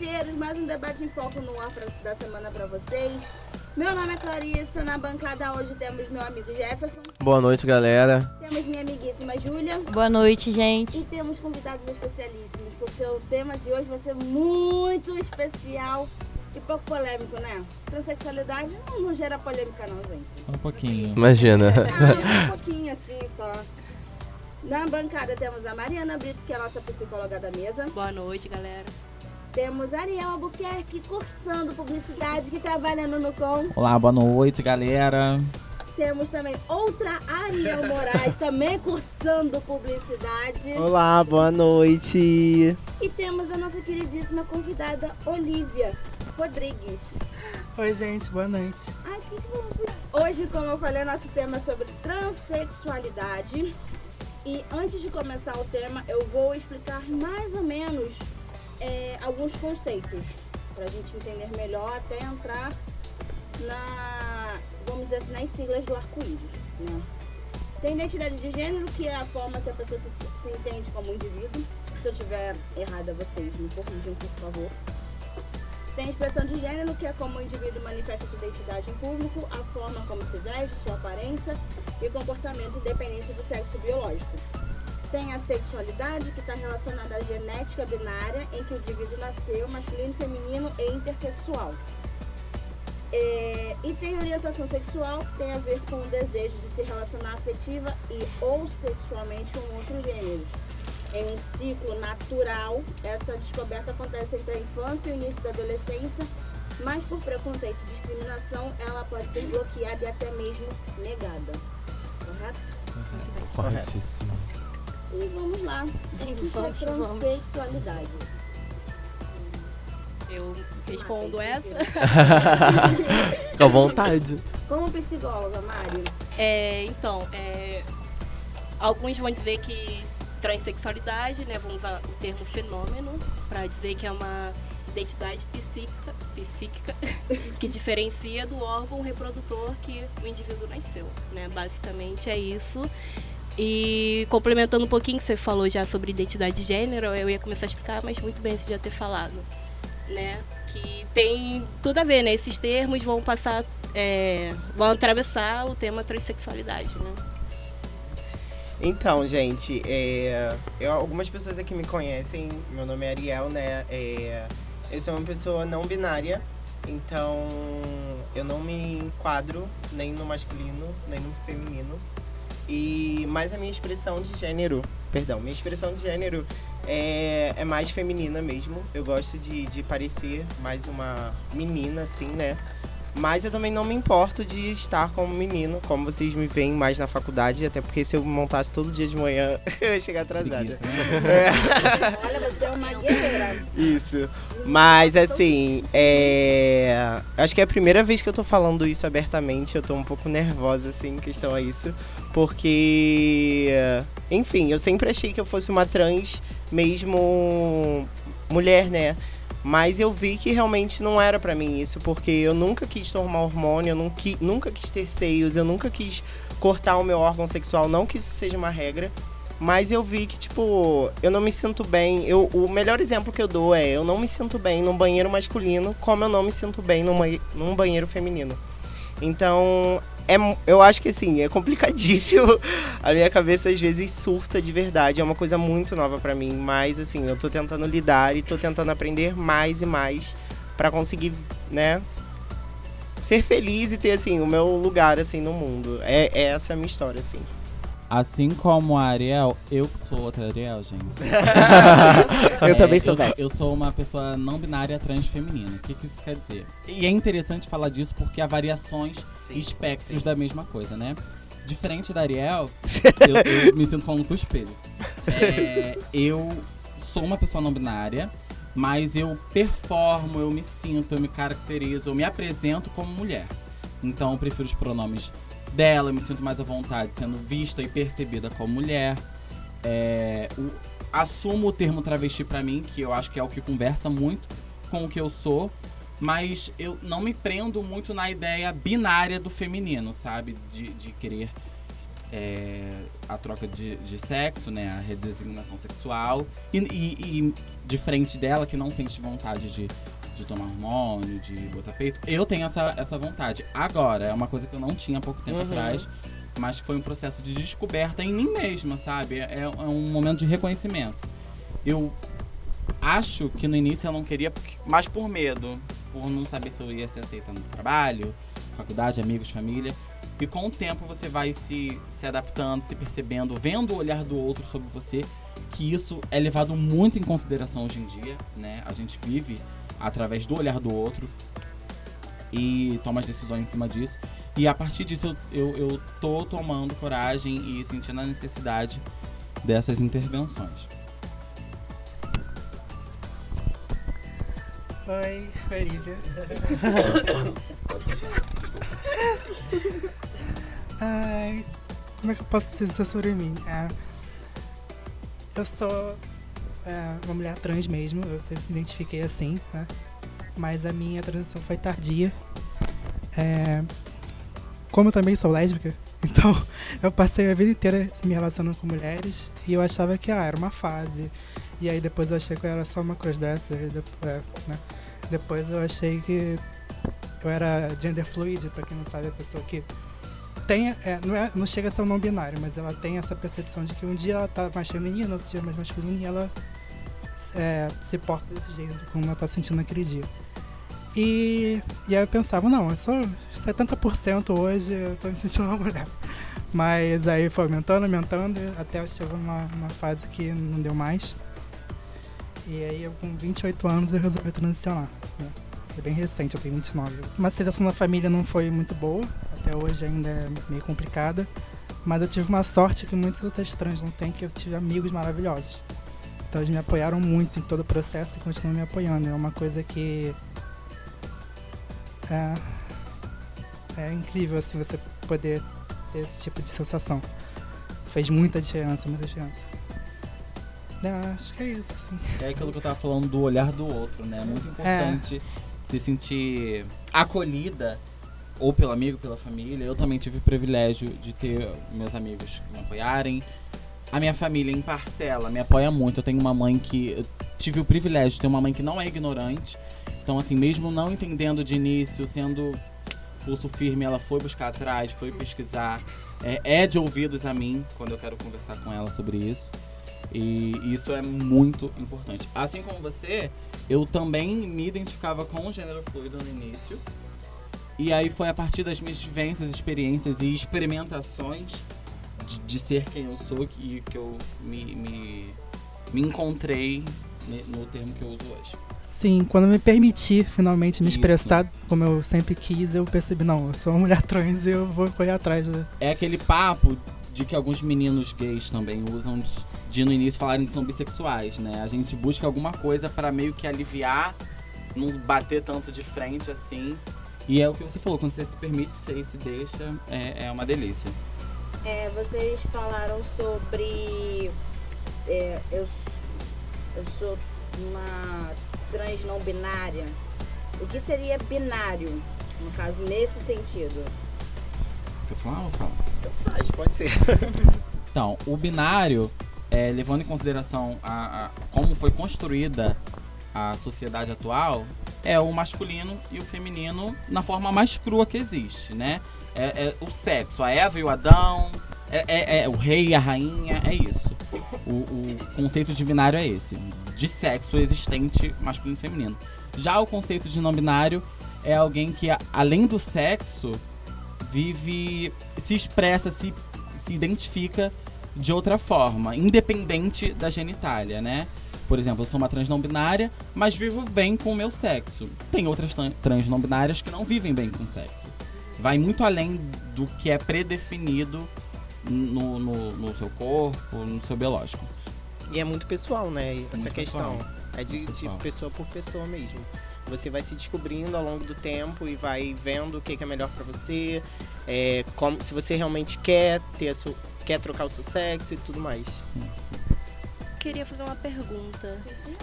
Cheiros, mais um debate em foco no ar pra, da semana para vocês. Meu nome é Clarissa, na bancada hoje temos meu amigo Jefferson. Boa noite, galera. Temos minha amiguíssima Júlia. Boa noite, gente. E temos convidados especialíssimos, porque o tema de hoje vai ser muito especial e pouco polêmico, né? Transsexualidade não, não gera polêmica não, gente. Um pouquinho. Imagina. Ah, um pouquinho assim só. Na bancada temos a Mariana Brito, que é a nossa psicóloga da mesa. Boa noite, galera. Temos Ariel Albuquerque, cursando publicidade, que trabalha no Nucom. Olá, boa noite, galera. Temos também outra Ariel Moraes, também cursando publicidade. Olá, boa noite. E temos a nossa queridíssima convidada, Olivia Rodrigues. Oi, gente, boa noite. Ai, que. Hoje, como eu falei, nosso tema é sobre transexualidade. E antes de começar o tema, eu vou explicar mais ou menos é, alguns conceitos para a gente entender melhor até entrar na, vamos dizer assim, nas siglas do arco-íris. Né? Tem identidade de gênero, que é a forma que a pessoa se, se entende como indivíduo. Se eu tiver errada, vocês me corrijam, por favor. Tem expressão de gênero, que é como o indivíduo manifesta sua identidade em público, a forma como se veste, sua aparência e comportamento independente do sexo biológico. Tem a sexualidade, que está relacionada à genética binária, em que o indivíduo nasceu masculino, feminino e intersexual. É, e tem orientação sexual, que tem a ver com o desejo de se relacionar afetiva e ou sexualmente com outros gêneros. Em um ciclo natural, essa descoberta acontece entre a infância e o início da adolescência, mas por preconceito e discriminação, ela pode ser bloqueada e até mesmo negada. Correto? Corretíssimo. E vamos lá. O que é Vamos, transexualidade? Eu respondo essa. Com vontade. Como psicóloga, Mari, É, então, é, alguns vão dizer que transexualidade, né, vamos usar o termo fenômeno, para dizer que é uma identidade psíquica, psíquica que diferencia do órgão reprodutor que o indivíduo nasceu. Né? Basicamente é isso. E complementando um pouquinho que você falou já sobre identidade de gênero, eu ia começar a explicar, mas muito bem você já ter falado. Né? Que tem tudo a ver, né? Esses termos vão passar, é, vão atravessar o tema transexualidade, né? Então, gente, é, eu- algumas pessoas aqui me conhecem, meu nome é Ariel, né? É, eu sou uma pessoa não binária, então eu não me enquadro nem no masculino, nem no feminino. E mais a minha expressão de gênero, perdão, minha expressão de gênero é, é mais feminina mesmo. Eu gosto de, de parecer mais uma menina, assim, né? Mas eu também não me importo de estar como menino, como vocês me veem mais na faculdade, até porque se eu montasse todo dia de manhã, eu ia chegar atrasada. Preguiça, né? olha, você é uma guerreira. Isso. Mas assim, é. Acho que é a primeira vez que eu tô falando isso abertamente. Eu tô um pouco nervosa, assim, em questão a isso. Porque. Enfim, eu sempre achei que eu fosse uma trans mesmo mulher, né? Mas eu vi que realmente não era pra mim isso, porque eu nunca quis tomar hormônio, eu nunca, nunca quis ter seios, eu nunca quis cortar o meu órgão sexual, não que isso seja uma regra. Mas eu vi que, tipo, eu não me sinto bem. Eu, o melhor exemplo que eu dou é eu não me sinto bem num banheiro masculino, como eu não me sinto bem num, banhe- num banheiro feminino. Então, é, eu acho que assim, é complicadíssimo. A minha cabeça às vezes surta de verdade. É uma coisa muito nova pra mim. Mas assim, eu tô tentando lidar e tô tentando aprender mais e mais pra conseguir, né? Ser feliz e ter assim o meu lugar assim no mundo. É, é essa a minha história assim. Assim como a Ariel, eu sou outra Ariel, gente. Eu É, também sou eu, eu sou uma pessoa não binária transfeminina. O que, que isso quer dizer? E é interessante falar disso porque há variações Sim, e espectros sim. da mesma coisa, né? Diferente da Ariel, eu, eu me sinto falando com o espelho. É, eu sou uma pessoa não binária, mas eu performo, eu me sinto, eu me caracterizo, eu me apresento como mulher. Então eu prefiro os pronomes dela, me sinto mais à vontade sendo vista e percebida como mulher. É, o- assumo o termo travesti pra mim, que eu acho que é o que conversa muito com o que eu sou, mas eu não me prendo muito na ideia binária do feminino, sabe? De, de querer é, a troca de, de sexo, né? A redesignação sexual. E, e, e diferente dela, que não sente vontade de, de tomar hormônio, de botar peito, eu tenho essa, essa vontade. Agora, é uma coisa que eu não tinha há pouco tempo Uhum. atrás, mas que foi um processo de descoberta em mim mesma, sabe? É, é um momento de reconhecimento. Eu acho que no início eu não queria, mais por medo, por não saber se eu ia ser aceita no trabalho, faculdade, amigos, família. E com o tempo você vai se, se adaptando, se percebendo, vendo o olhar do outro sobre você, que isso é levado muito em consideração hoje em dia, né? A gente vive através do olhar do outro e toma as decisões em cima disso. E a partir disso eu, eu, eu tô tomando coragem e sentindo a necessidade dessas intervenções. Oi, Olivia. Ai, como é que eu posso dizer sobre mim? É, eu sou é, uma mulher trans mesmo, eu sempre me identifiquei assim, né? Mas a minha transição foi tardia. É, como eu também sou lésbica, então eu passei a vida inteira me relacionando com mulheres e eu achava que ah, era uma fase. E aí depois eu achei que eu era só uma crossdresser, depois, é, né? Depois eu achei que eu era gender fluid, pra quem não sabe, a pessoa que tem, é, não, é, não chega a ser um não binário, mas ela tem essa percepção de que um dia ela tá mais feminina, outro dia mais masculina e ela é, se porta desse jeito, como ela tá sentindo naquele dia. E, e aí eu pensava, não, eu sou 70% hoje, eu tô me sentindo uma mulher. Mas aí foi aumentando, aumentando, até chegou numa, numa fase que não deu mais. E aí, eu, com 28 anos, eu resolvi transicionar. Né? É bem recente, eu tenho 29. Uma aceitação da família não foi muito boa, até hoje ainda é meio complicada. Mas eu tive uma sorte que muitas outras trans não têm, que eu tive amigos maravilhosos. Então eles me apoiaram muito em todo o processo e continuam me apoiando. É uma coisa que é, é incrível assim você poder ter esse tipo de sensação. Fez muita diferença, muita diferença. É, acho que é isso, assim. É aquilo que eu tava falando do olhar do outro, né? É muito importante se sentir acolhida, ou pelo amigo, pela família. Eu também tive o privilégio de ter meus amigos que me apoiarem. A minha família em parcela me apoia muito. Eu tenho uma mãe que. Eu tive o privilégio de ter uma mãe que não é ignorante. Então, assim, mesmo não entendendo de início, sendo pulso firme, ela foi buscar atrás, foi pesquisar. É, é de ouvidos a mim quando eu quero conversar com ela sobre isso. E isso é muito importante. Assim como você, eu também me identificava com o gênero fluido no início. E aí foi a partir das minhas vivências, experiências e experimentações de, de ser quem eu sou que, que eu me, me, me encontrei no termo que eu uso hoje. Sim, quando eu me permiti finalmente me Isso. expressar como eu sempre quis, eu percebi, não, eu sou uma mulher trans e eu vou correr atrás. né? É aquele papo de que alguns meninos gays também usam de, de no início falarem que são bissexuais, né? A gente busca alguma coisa pra meio que aliviar, não bater tanto de frente assim. E é o que você falou, quando você se permite ser e se deixa, é, é uma delícia. É, vocês falaram sobre. é, eu, eu sou uma trans não binária. O que seria binário, no caso, nesse sentido? Você quer falar ou fala? Faz, pode ser. Então, o binário, é, levando em consideração a, a- como foi construída a sociedade atual, é o masculino e o feminino na forma mais crua que existe, né? É, é o sexo, a Eva e o Adão, é, é- é o rei e a rainha, é isso. O, o conceito de binário é esse, de sexo existente masculino e feminino. Já o conceito de não binário é alguém que, além do sexo, vive, se expressa, se, se identifica de outra forma, independente da genitália, né? Por exemplo, eu sou uma trans não binária, mas vivo bem com o meu sexo. Tem outras tran- trans não binárias que não vivem bem com o sexo. Vai muito além do que é predefinido no, no, no seu corpo, no seu biológico. E é muito pessoal, né? Essa Muito questão. pessoal. É de, de pessoa por pessoa mesmo. Você vai se descobrindo ao longo do tempo e vai vendo o que, que é melhor pra você. é, como, se você realmente quer ter a sua, quer trocar o seu sexo e tudo mais. Sim, sim. Queria fazer uma pergunta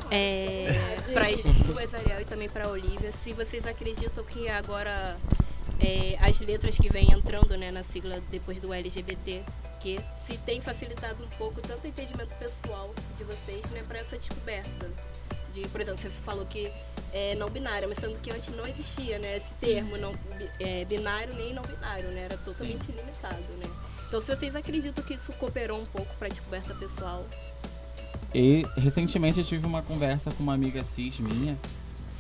é, para Ariel, e também para a Olivia. Se vocês acreditam que agora é, as letras que vêm entrando né, na sigla depois do LGBT, quê, se tem facilitado um pouco tanto o entendimento pessoal de vocês, né, para essa descoberta. De, por exemplo, você falou que é não binário, mas sendo que antes não existia, né, esse termo não é, binário nem não binário, né, era totalmente limitado, né. Então, se vocês acreditam que isso cooperou um pouco para a descoberta pessoal, E recentemente eu tive uma conversa com uma amiga cis minha,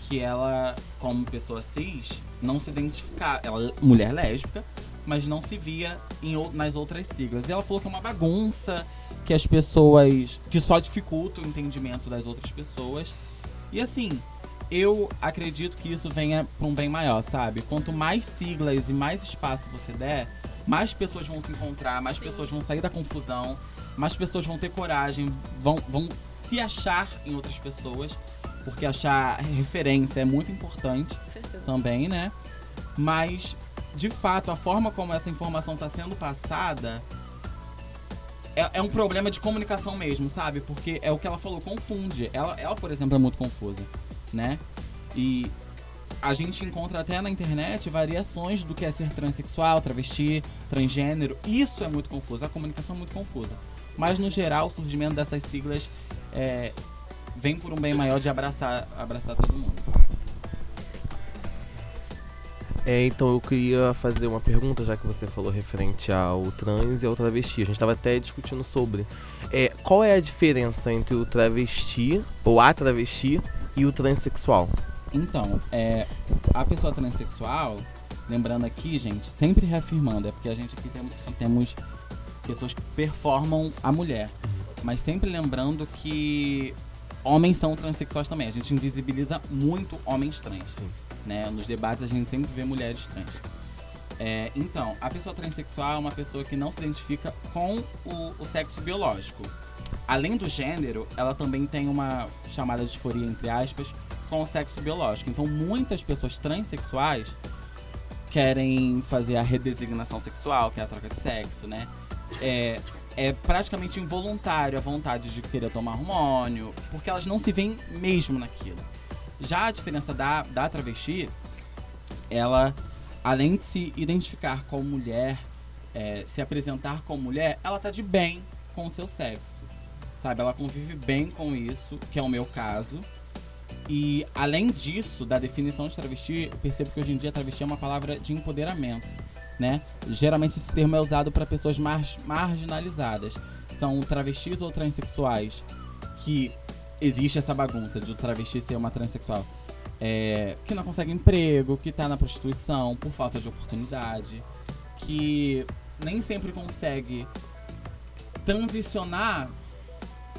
que ela, como pessoa cis, não se identificava. Ela é mulher lésbica, mas não se via em, nas outras siglas. E ela falou que é uma bagunça, que as pessoas. que só dificulta o entendimento das outras pessoas. E assim, eu acredito que isso venha para um bem maior, sabe? Quanto mais siglas e mais espaço você der, mais pessoas vão se encontrar, mais pessoas vão sair da confusão, mais pessoas vão ter coragem, vão, vão se achar em outras pessoas, porque achar referência é muito importante também, né? Mas, de fato, a forma como essa informação está sendo passada é, é um problema de comunicação mesmo, sabe? Porque é o que ela falou, confunde. Ela, ela, por exemplo, é muito confusa, né? E a gente encontra até na internet variações do que é ser transexual, travesti, transgênero. Isso é muito confuso, a comunicação é muito confusa. Mas, no geral, o surgimento dessas siglas é, vem por um bem maior de abraçar, abraçar todo mundo. É, então eu queria fazer uma pergunta, já que você falou referente ao trans e ao travesti. A gente estava até discutindo sobre. É, qual é a diferença entre o travesti, ou a travesti, e o transexual? Então, é, a pessoa transexual, lembrando aqui, gente, sempre reafirmando, é porque a gente aqui temos, temos pessoas que performam a mulher. Mas sempre lembrando que homens são transexuais também. A gente invisibiliza muito homens trans. Sim. Né? Nos debates a gente sempre vê mulheres trans. É, então, a pessoa transexual é uma pessoa que não se identifica com o, o sexo biológico. Além do gênero, ela também tem uma chamada disforia, entre aspas, com o sexo biológico. Então, muitas pessoas transexuais querem fazer a redesignação sexual, que é a troca de sexo, né? É, é praticamente involuntário a vontade de querer tomar hormônio, porque elas não se veem mesmo naquilo. Já a diferença da, da travesti, ela, além de se identificar como mulher, é, se apresentar como mulher, ela tá de bem com o seu sexo. Sabe? Ela convive bem com isso, que é o meu caso. E além disso, da definição de travesti, eu percebo que hoje em dia travesti é uma palavra de empoderamento, né? Geralmente esse termo é usado para pessoas mar marginalizadas. São travestis ou transexuais que existe essa bagunça de travesti ser uma transexual. É, que não consegue emprego, que tá na prostituição por falta de oportunidade, que nem sempre consegue transicionar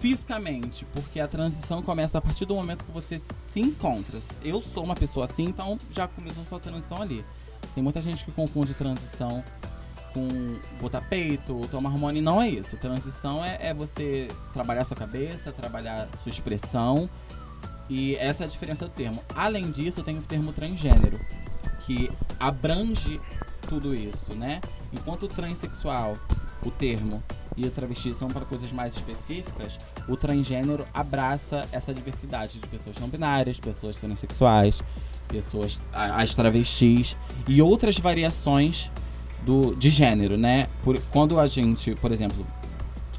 fisicamente, porque a transição começa a partir do momento que você se encontra. Eu sou uma pessoa assim, então já começou sua transição ali. Tem muita gente que confunde transição com botar peito, tomar hormônio, não é isso. Transição é, é você trabalhar sua cabeça, trabalhar sua expressão, e essa é a diferença do termo. Além disso, tem o termo transgênero, que abrange tudo isso, né? Enquanto o transexual, o termo, e o travesti são para coisas mais específicas, o transgênero abraça essa diversidade de pessoas não binárias, pessoas transexuais, pessoas as travestis e outras variações do de gênero, né? Por, quando a gente, por exemplo,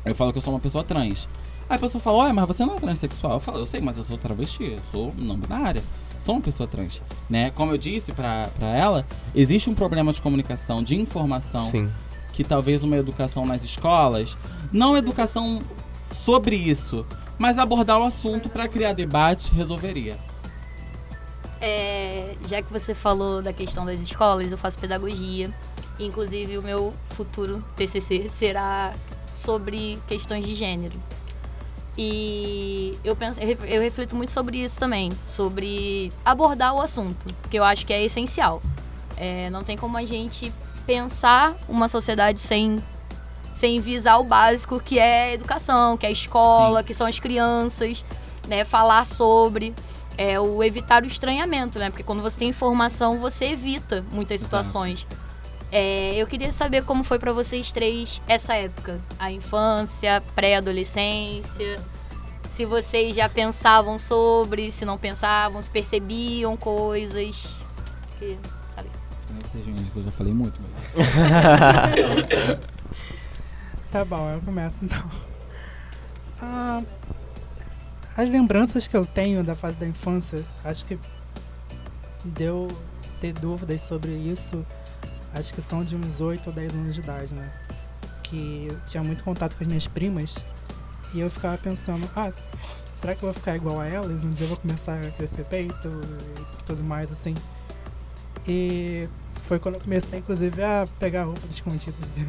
eu falo que eu sou uma pessoa trans. Aí a pessoa fala, ué, mas você não é transexual. Eu falo, eu sei, mas eu sou travesti, eu sou não binária, sou uma pessoa trans, né? Como eu disse pra, pra ela, existe um problema de comunicação, de informação Sim. que talvez uma educação nas escolas, não educação sobre isso, mas abordar o assunto para criar debate resolveria. É, já que você falou da questão das escolas, eu faço pedagogia. Inclusive, o meu futuro TCC será sobre questões de gênero. E eu penso, eu ref- eu reflito muito sobre isso também, sobre abordar o assunto, que eu acho que é essencial. É, não tem como a gente pensar uma sociedade sem sem visar o básico que é a educação, que é a escola, que são as crianças, né? Falar sobre é o evitar o estranhamento, né? Porque quando você tem informação, você evita muitas situações. É, eu queria saber como foi pra vocês três essa época, a infância, pré-adolescência. Se vocês já pensavam sobre, se não pensavam, se percebiam coisas. Porque, sabe? Nem que seja um, eu já falei muito, mas... Tá bom, eu começo então. Ah, as lembranças que eu tenho da fase da infância, acho que deu ter dúvidas sobre isso, acho que são de uns 8 ou 10 anos de idade, né? Que eu tinha muito contato com as minhas primas e eu ficava pensando, ah, será que eu vou ficar igual a elas? Um dia eu vou começar a crescer peito e tudo mais assim. E foi quando eu comecei, inclusive, a pegar roupas escondidas de,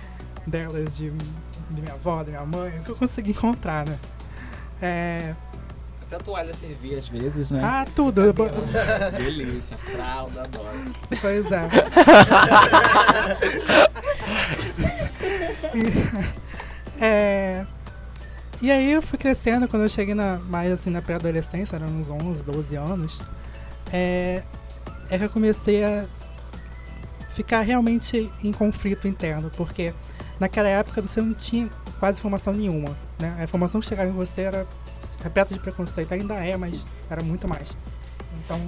delas, de, de minha avó, da minha mãe, o que eu consegui encontrar, né? É, Até a toalha servia às vezes, né? ah, tudo. bo- Delícia, fralda, adoro. Pois é. E, é, e aí eu fui crescendo, quando eu cheguei na, mais assim na pré-adolescência, eram uns 11, 12 anos, é, é que eu comecei a ficar realmente em conflito interno, porque naquela época você não tinha quase informação nenhuma, né? A informação que chegava em você era repleta de preconceito, ainda é, mas era muito mais. Então,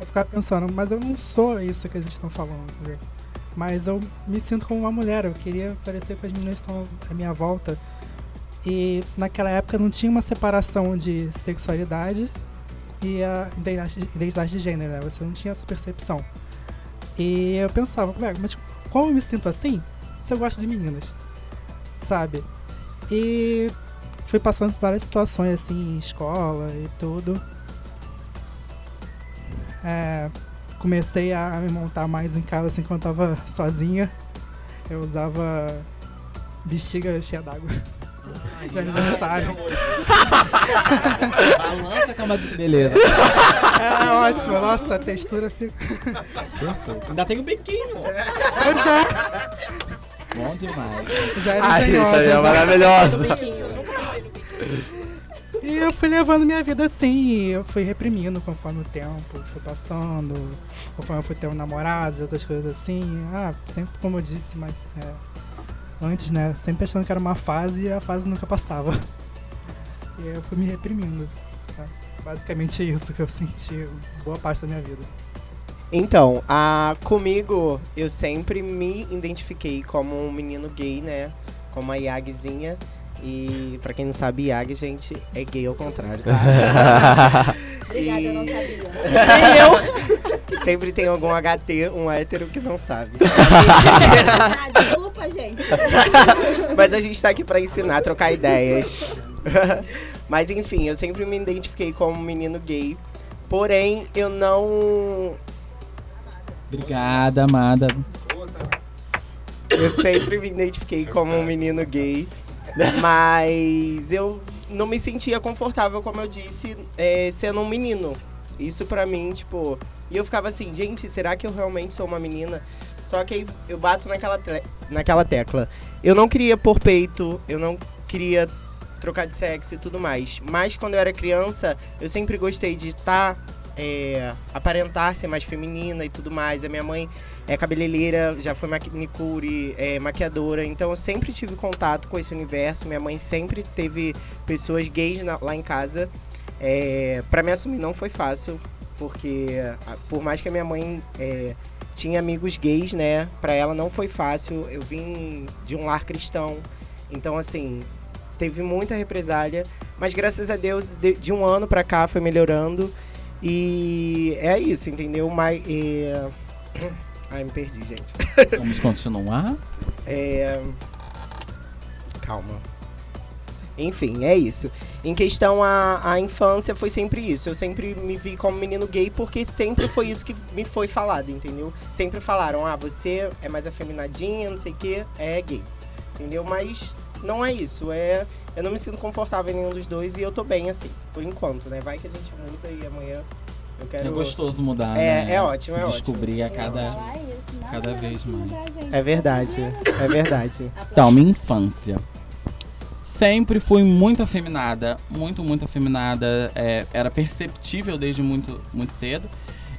eu ficava pensando, mas eu não sou isso que eles estão falando? Mas eu me sinto como uma mulher, eu queria parecer com as meninas que estão à minha volta. E naquela época não tinha uma separação de sexualidade e a identidade, de gênero, né? Você não tinha essa percepção. E eu pensava, "Ué, mas como eu me sinto assim se eu gosto de meninas? Sabe? E fui passando por várias situações assim, em escola e tudo. É, comecei a me montar mais em casa assim quando eu tava sozinha. Eu usava bexiga cheia d'água de aniversário. Balança a cama de beleza. É ótimo, nossa, a textura fica. Ainda tem o biquinho. Pois é, Bom demais. já era Ai, gente, engenhosa. é maravilhosa. E eu fui levando minha vida assim, e eu fui reprimindo conforme o tempo foi passando, conforme eu fui tendo namorados e outras coisas assim. Ah, sempre como eu disse, mas é, antes, né, sempre achando que era uma fase e a fase nunca passava. E aí eu fui me reprimindo. tá? Basicamente isso que eu senti boa parte da minha vida. Então, a, comigo, eu sempre me identifiquei como um menino gay, né? Como a Yagzinha. E pra quem não sabe, Yag, gente, é gay ao contrário, tá? Obrigada, E- eu não sabia. Sempre tem algum HT, um hétero que não sabe. Ah, desculpa, gente. Mas a gente tá aqui pra ensinar, trocar ideias. Mas enfim, eu sempre me identifiquei como um menino gay. Porém, eu não. Obrigada, amada. Eu sempre me identifiquei como um menino gay. Mas eu não me sentia confortável, como eu disse, é, sendo um menino. Isso pra mim, tipo. E eu ficava assim, gente, será que eu realmente sou uma menina? Só que eu bato naquela, naquela tecla. Eu não queria pôr peito, eu não queria trocar de sexo e tudo mais. Mas quando eu era criança, eu sempre gostei de estar. É, aparentar ser mais feminina e tudo mais. A minha mãe é cabeleireira, já foi manicure, é, maquiadora, então eu sempre tive contato com esse universo. Minha mãe sempre teve pessoas gays na- lá em casa. É, para me assumir não foi fácil, porque por mais que a minha mãe é, tinha amigos gays, né, para ela não foi fácil. Eu vim de um lar cristão, então assim teve muita represália, mas graças a Deus de, de um ano pra cá foi melhorando e é isso, entendeu? Mas é... Ai, me perdi, gente. Vamos continuar? É... Calma. Enfim, é isso. Em questão à, à infância, foi sempre isso. Eu sempre me vi como menino gay porque sempre foi isso que me foi falado, entendeu? Sempre falaram, ah, você é mais afeminadinha, não sei o que, é gay. Entendeu? Mas não é isso. É... Eu não me sinto confortável em nenhum dos dois e eu tô bem assim, por enquanto, né? Vai que a gente muda e amanhã eu quero. É gostoso mudar, É- né? é ótimo, Se é descobrir a cada... Falar isso, não, cada não vez mais. É verdade, é verdade. Então, minha infância. Sempre fui muito afeminada, muito, muito afeminada. é, era perceptível desde muito, muito cedo.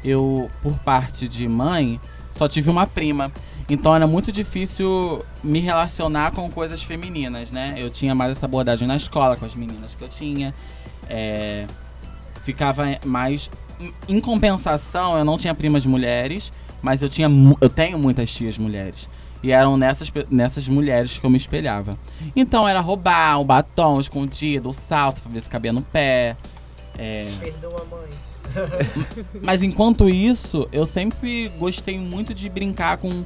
Eu, por parte de mãe, só tive uma prima. Então era muito difícil me relacionar com coisas femininas, né? Eu tinha mais essa abordagem na escola com as meninas que eu tinha. é, ficava mais. em- compensação, eu não tinha primas mulheres, mas eu tinha eu tenho muitas tias mulheres. E eram nessas, nessas mulheres que eu me espelhava. Então era roubar um batom escondido, o salto pra ver se cabia no pé. É, Perdoa, mãe. mas enquanto isso, eu sempre gostei muito de brincar com,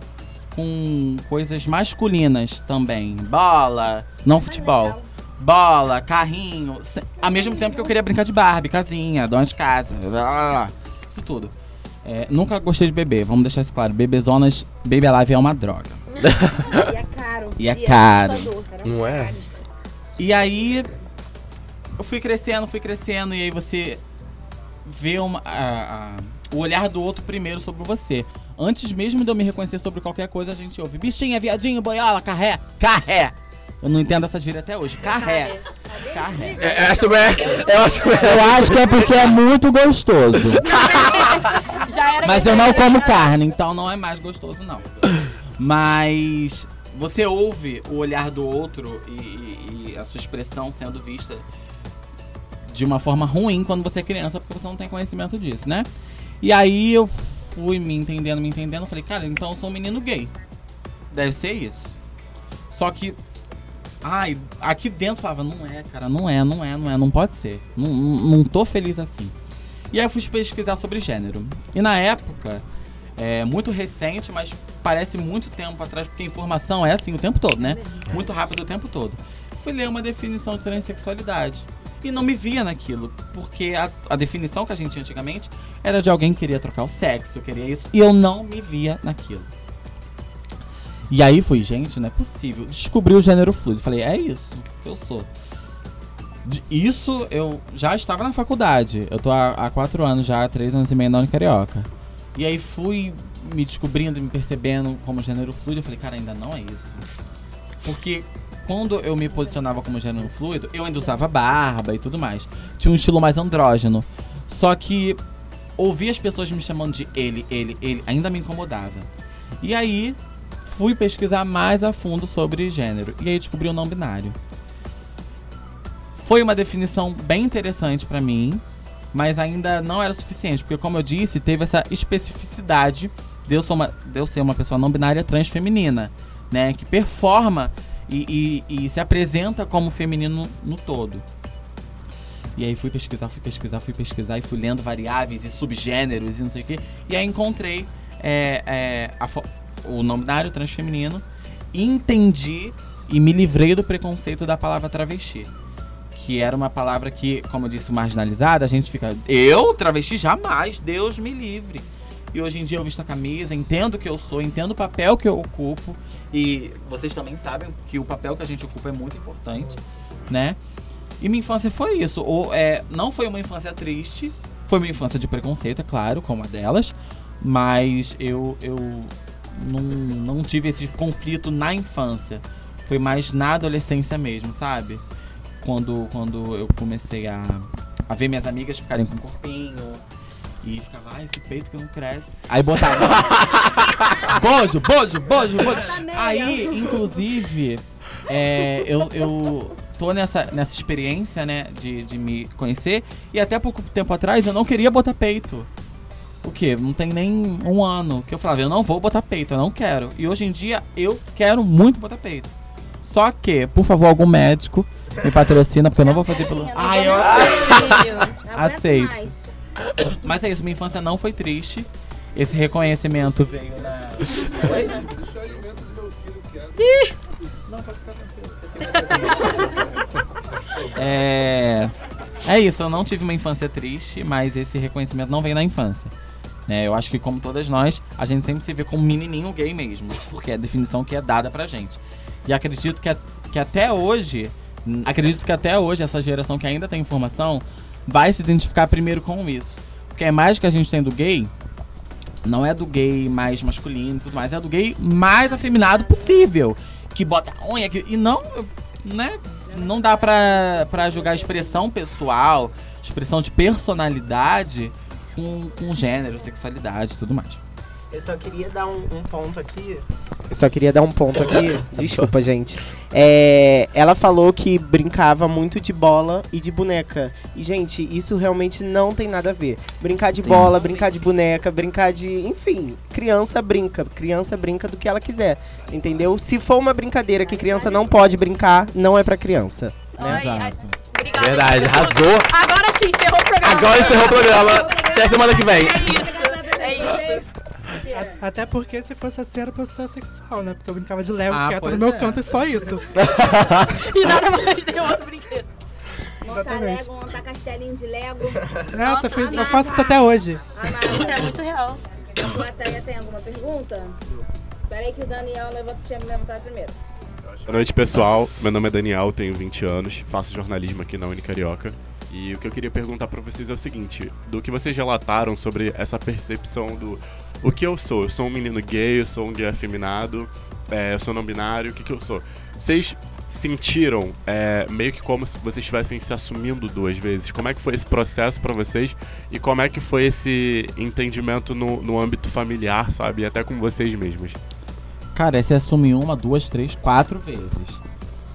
com coisas masculinas também. Bola, não futebol. Bola, carrinho. Ao mesmo tempo que eu queria brincar de Barbie, casinha, dona de casa. Isso tudo. É, nunca gostei de bebê, vamos deixar isso claro. Bebezonas, Baby Alive é uma droga. E é caro. E é caro. assustador. Não é? E aí eu fui crescendo, fui crescendo, e aí você vê uma, a- a- o olhar do outro primeiro sobre você. Antes mesmo de eu me reconhecer sobre qualquer coisa, a gente ouve bichinha, viadinho, boiola, carré, carré. Eu não entendo essa gíria até hoje. Carré. Carré. É, essa é, eu acho Eu acho que é porque é muito gostoso. Já era Mas eu não como carne, então não é mais gostoso, não. Mas você ouve o olhar do outro e, e- e a sua expressão sendo vista de uma forma ruim quando você é criança, porque você não tem conhecimento disso, né? E aí eu fui me entendendo, me entendendo, falei, cara, então eu sou um menino gay. Deve ser isso. Só que. Ai, aqui dentro eu falava, não é, cara, não é, não é, não é, não pode ser. Não, não, não tô feliz assim. E aí eu fui pesquisar sobre gênero. E na época, é muito recente, mas parece muito tempo atrás, porque a informação é assim o tempo todo, né? Muito rápido o tempo todo. Fui ler uma definição de transexualidade. E não me via naquilo, porque a, a definição que a gente tinha antigamente era de alguém que queria trocar o sexo, queria isso, e eu não me via naquilo. E aí fui, gente, não é possível. Descobri o gênero fluido. Falei, é isso que eu sou. Isso eu já estava na faculdade. Eu tô há, há quatro anos já, há três anos e meio na Uni Carioca. E aí fui me descobrindo, me percebendo como gênero fluido. Eu falei, cara, ainda não é isso. Porque quando eu me posicionava como gênero fluido, eu ainda usava barba e tudo mais. Tinha um estilo mais andrógeno. Só que ouvir as pessoas me chamando de ele, ele, ele, ainda me incomodava. E aí fui pesquisar mais a fundo sobre gênero. E aí descobri o não binário. Foi uma definição bem interessante pra mim, mas ainda não era suficiente, porque como eu disse, teve essa especificidade de eu, ser uma, de eu ser uma pessoa não binária transfeminina, né? Que performa e, e- e se apresenta como feminino no todo. E aí fui pesquisar, fui pesquisar, fui pesquisar e fui lendo variáveis e subgêneros e não sei o quê. E aí encontrei é, é, a o não binário transfeminino entendi e me livrei do preconceito da palavra travesti. Que era uma palavra que, como eu disse, marginalizada, a gente fica. Eu, travesti, jamais, Deus me livre. E hoje em dia eu visto a camisa, entendo que eu sou, entendo o papel que eu ocupo. E vocês também sabem que o papel que a gente ocupa é muito importante, né? E minha infância foi isso. Ou, é, não foi uma infância triste, foi uma infância de preconceito, é claro, como a delas. Mas eu, eu não, não tive esse conflito na infância. Foi mais na adolescência mesmo, sabe? Quando, quando eu comecei a, a ver minhas amigas ficarem com corpinho. E ficava, ai, esse peito que não cresce. Aí botava. bojo, bojo, bojo, bojo. Aí, inclusive, é, eu, eu tô nessa, nessa experiência, né, de, de me conhecer. E até pouco tempo atrás eu não queria botar peito. O quê? Não tem nem um ano que eu falava, eu não vou botar peito, eu não quero. E hoje em dia eu quero muito botar peito. Só que, por favor, algum médico me patrocina, porque eu não vou fazer pelo. Ai, eu Aceito. Mas é isso, minha infância não foi triste. Esse reconhecimento veio na. Deixa eu alimento do meu filho quieto. Não, pode ficar tranquilo. É. É isso, eu não tive uma infância triste, mas esse reconhecimento não veio na infância. né? eu acho que, como todas nós, a gente sempre se vê como menininho gay mesmo, porque é a definição que é dada pra gente. E acredito que, a- que até hoje, acredito que até hoje, essa geração que ainda tem informação, vai se identificar primeiro com isso. Porque a imagem que a gente tem do gay não é do gay mais masculino e tudo mais, é do gay mais afeminado possível. Que bota a unha aqui. E não, né? Não dá pra, pra julgar expressão pessoal, expressão de personalidade com, com gênero, sexualidade e tudo mais. Eu só queria dar um, um ponto aqui, eu só queria dar um ponto aqui. Desculpa, gente. É, ela falou que brincava muito de bola e de boneca. E, gente, isso realmente não tem nada a ver. Brincar de Sim. bola, brincar de boneca, brincar de. Enfim, criança brinca. Criança brinca do que ela quiser. Entendeu? Se for uma brincadeira que criança não pode brincar, não é pra criança. Né? Ai, ai, Exato. obrigada. Verdade, arrasou. Agora sim, encerrou o programa. Agora encerrou o programa. Até semana que vem. É isso. Até porque se fosse assim era pessoa sexual, né? Porque eu brincava de Lego, Ah, quieta no meu é. canto e só isso. E nada mais nenhum outro brinquedo. Montar Exatamente. Lego, montar castelinho de Lego. Nossa, eu, fiz- eu amada. faço isso até hoje. Isso é muito real. A plateia tem alguma pergunta? Peraí que o Daniel levant- tinha me levantado primeiro. Boa noite, pessoal. Meu nome é Daniel, tenho 20 anos, faço jornalismo aqui na Unicarioca. E o que eu queria perguntar pra vocês é o seguinte: do que vocês relataram sobre essa percepção do o que eu sou? Eu sou um menino gay, eu sou um gay afeminado, é, eu sou não binário, o que, que eu sou? Vocês sentiram é, meio que como se vocês estivessem se assumindo duas vezes? Como é que foi esse processo pra vocês? E como é que foi esse entendimento no, no âmbito familiar, sabe? E até com vocês mesmos? Cara, você assume uma, duas, três, quatro vezes.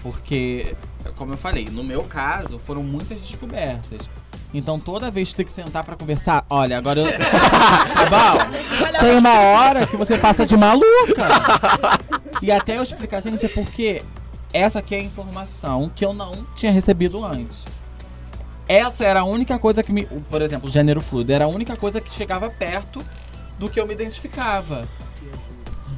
Porque, como eu falei, no meu caso, foram muitas descobertas. Então toda vez que tem que sentar pra conversar, olha, agora eu. tá bom? Tem uma hora que você passa de maluca. E até eu explicar, gente, é porque essa aqui é a informação que eu não tinha recebido antes. Essa era a única coisa que me. Por exemplo, o gênero fluido era a única coisa que chegava perto do que eu me identificava.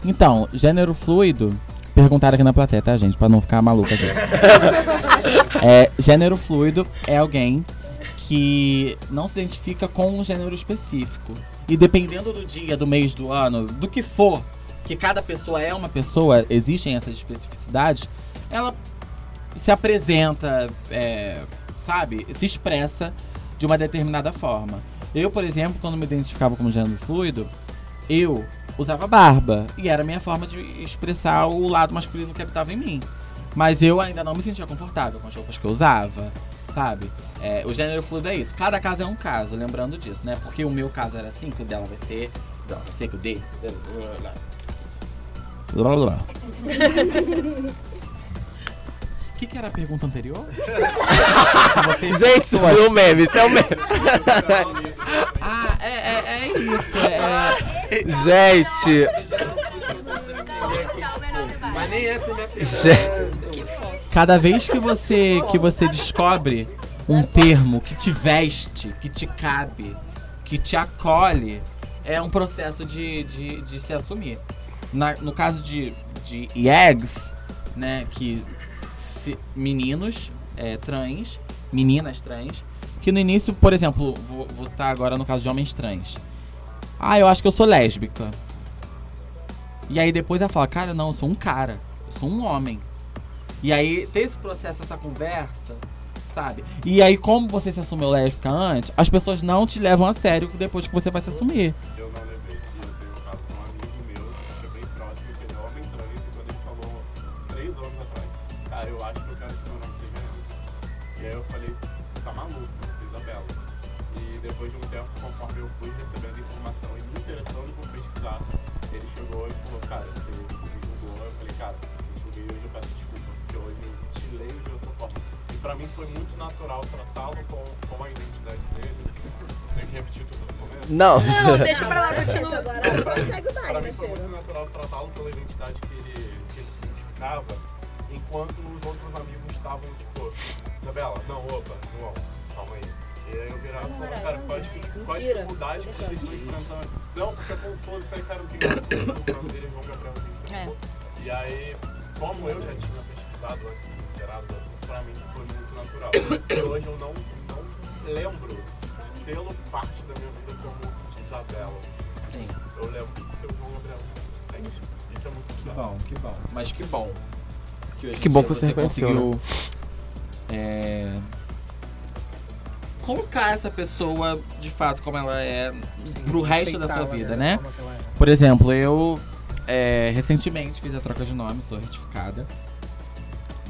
Então, gênero fluido. Perguntaram aqui na plateia, tá, gente? Pra não ficar maluca aqui. é, gênero fluido é alguém que não se identifica com um gênero específico. E dependendo do dia, do mês, do ano, do que for, que cada pessoa é uma pessoa, existem essas especificidades, ela se apresenta, é, sabe, se expressa de uma determinada forma. Eu, por exemplo, quando me identificava como gênero fluido, eu usava barba. E era a minha forma de expressar o lado masculino que habitava em mim. Mas eu ainda não me sentia confortável com as roupas que eu usava, sabe? É, o gênero fluido é isso. Cada caso é um caso, lembrando disso, né? Porque o meu caso era assim, que o dela vai ser. o dela vai ser que o dele. Blá, blá, blá. O que, que era a pergunta anterior? Gente, isso foi um meme, isso é um meme. Ah, é, é, é isso. É, Gente. Mas nem essa é minha gente. Cada vez que você que você descobre um termo que te veste, que te cabe, que te acolhe, é um processo de, de, de se assumir. Na- no caso de, de IEGs, né, que meninos é, trans, meninas trans, que no início, por exemplo, vou, vou citar agora no caso de homens trans. Ah, eu acho que eu sou lésbica. E aí depois ela fala, cara, não, eu sou um cara, eu sou um homem. E aí, ter esse processo, essa conversa, sabe? E aí, como você se assumiu lésbica antes, as pessoas não te levam a sério depois que você vai se assumir. Pra mim foi muito natural tratá-lo com, com a identidade dele. Tem que repetir tudo no começo. Não. Não, deixa pra lá, continua. agora consegue o Pra baile, mim foi muito natural tratá-lo pela identidade que ele, que ele se identificava, enquanto os outros amigos estavam tipo, Isabela, não, opa, não, calma aí. E aí eu virava e falava, cara, qual a dificuldade que vocês estão enfrentando? Não, porque é confuso, falei, cara, o que é confuso? O nome dele é João Gabriel Vicente. É. E aí, como eu já tinha pesquisado antes de gerado pra mim foi muito natural. E hoje eu não, não lembro de tê-lo parte da minha vida como Isabela. Sim. Eu lembro do seu João Gabriel sempre. Isso é muito Que legal. bom, que bom. Mas que bom. Que em bom que você reconheceu, conseguiu, é, colocar essa pessoa de fato como ela é pro resto da sua Aceitá-la, vida, da né? que é. Por exemplo, eu é, recentemente fiz a troca de nome, sou retificada.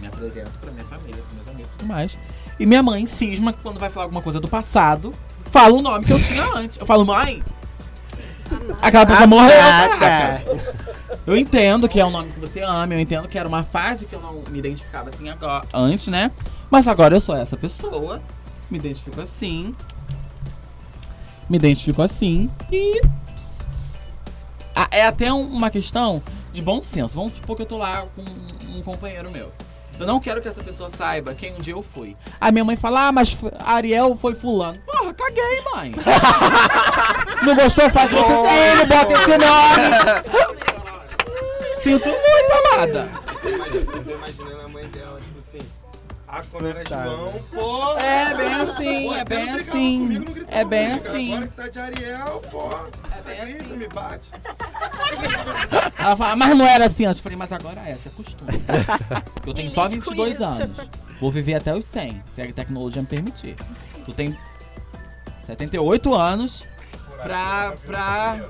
Me apresento pra minha família, pros meus amigos e tudo mais. E minha mãe cisma que quando vai falar alguma coisa do passado, fala o nome que eu tinha antes. Eu falo, mãe, aquela pessoa morreu, Ah, caraca. Eu entendo que é um nome que você ama, eu entendo que era uma fase que eu não me identificava assim agora, antes, né? Mas agora eu sou essa pessoa, me identifico assim. Me identifico assim e. Ah, É até um- uma questão de bom senso. Vamos supor que eu tô lá com um companheiro meu. Eu não quero que essa pessoa saiba quem um dia eu fui. A minha mãe fala, ah, mas Ariel foi fulano. Porra, caguei, mãe. não gostou? Faz outro filho, bota esse nome. Sinto muito, amada. Eu tô imaginando a mãe dela. Ah, quando era. João, pô. É bem assim, Pô, é bem assim. comigo, não gritou É bem assim. Agora que tá de Ariel, pô. É bem grita, me bate. Ela fala, mas não era assim antes. Eu falei, mas agora é, você é costume. Eu tenho só lide com 22 isso. anos. Vou viver até os 100, se a tecnologia me permitir. Tu tem 78 anos pra. pra...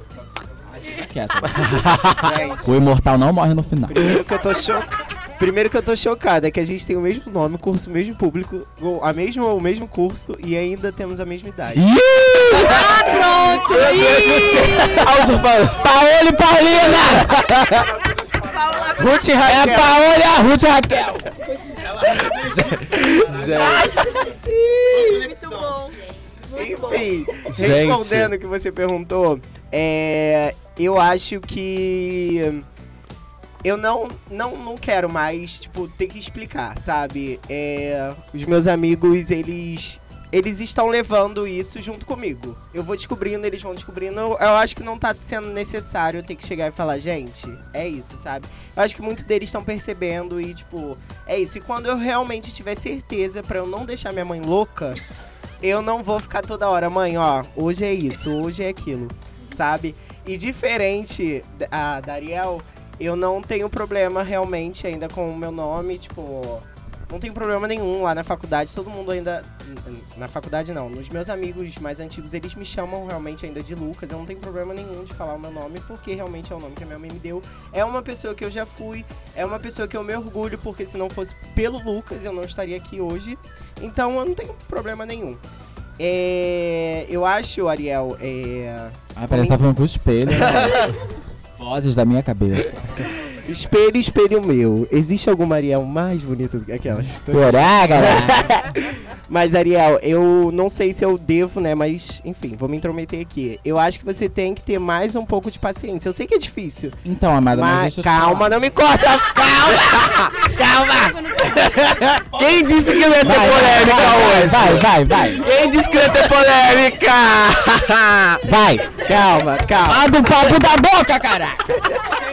Ai, fica quieto. O imortal não morre no final. primeiro que eu tô chocado. Primeiro que eu tô chocada é que a gente tem o mesmo nome, curso o mesmo público, o- a mesmo, o mesmo curso e ainda temos a mesma idade. Pronto! Ah. Paola e Paulina! Ruth e É a Raquel. Paola e a Ruth e a Raquel! Muito bom. Enfim, Gente. respondendo o que você perguntou, é, eu acho que eu não, não, não quero mais, tipo, ter que explicar, sabe? É, os meus amigos, eles eles estão levando isso junto comigo. Eu vou descobrindo, eles vão descobrindo. Eu, acho que não tá sendo necessário eu ter que chegar e falar, gente, é isso, sabe? Eu acho que muitos deles estão percebendo e, tipo, é isso. E quando eu realmente tiver certeza pra eu não deixar minha mãe louca, eu não vou ficar toda hora, mãe, ó, hoje é isso, hoje é aquilo, sabe? E diferente da, da eu não tenho problema realmente ainda com o meu nome, tipo, não tenho problema nenhum lá na faculdade, todo mundo ainda. Na faculdade não, nos meus amigos mais antigos, eles me chamam realmente ainda de Lucas, eu não tenho problema nenhum de falar o meu nome, porque realmente é o nome que a minha mãe me deu. É uma pessoa que eu já fui, é uma pessoa que eu me orgulho, porque se não fosse pelo Lucas, eu não estaria aqui hoje. Então eu não tenho problema nenhum. É, eu acho, Ariel, é, Ah, parece que tá falando com o espelho. né? Vozes da minha cabeça. Espelho, espelho meu. Existe alguma Ariel mais bonita do que aquelas? Será, galera? Mas, Ariel, eu não sei se eu devo, né? Mas, enfim, vou me intrometer aqui. Eu acho que você tem que ter mais um pouco de paciência. Eu sei que é difícil. Então, amada, mas, Mas, deixa eu calma, não me corta! Calma! calma! Quem disse que não ia ter Vai, polêmica vai, hoje? vai, vai, vai. Quem disse que não ia ter polêmica? Vai. calma, calma. Ah, do papo da boca,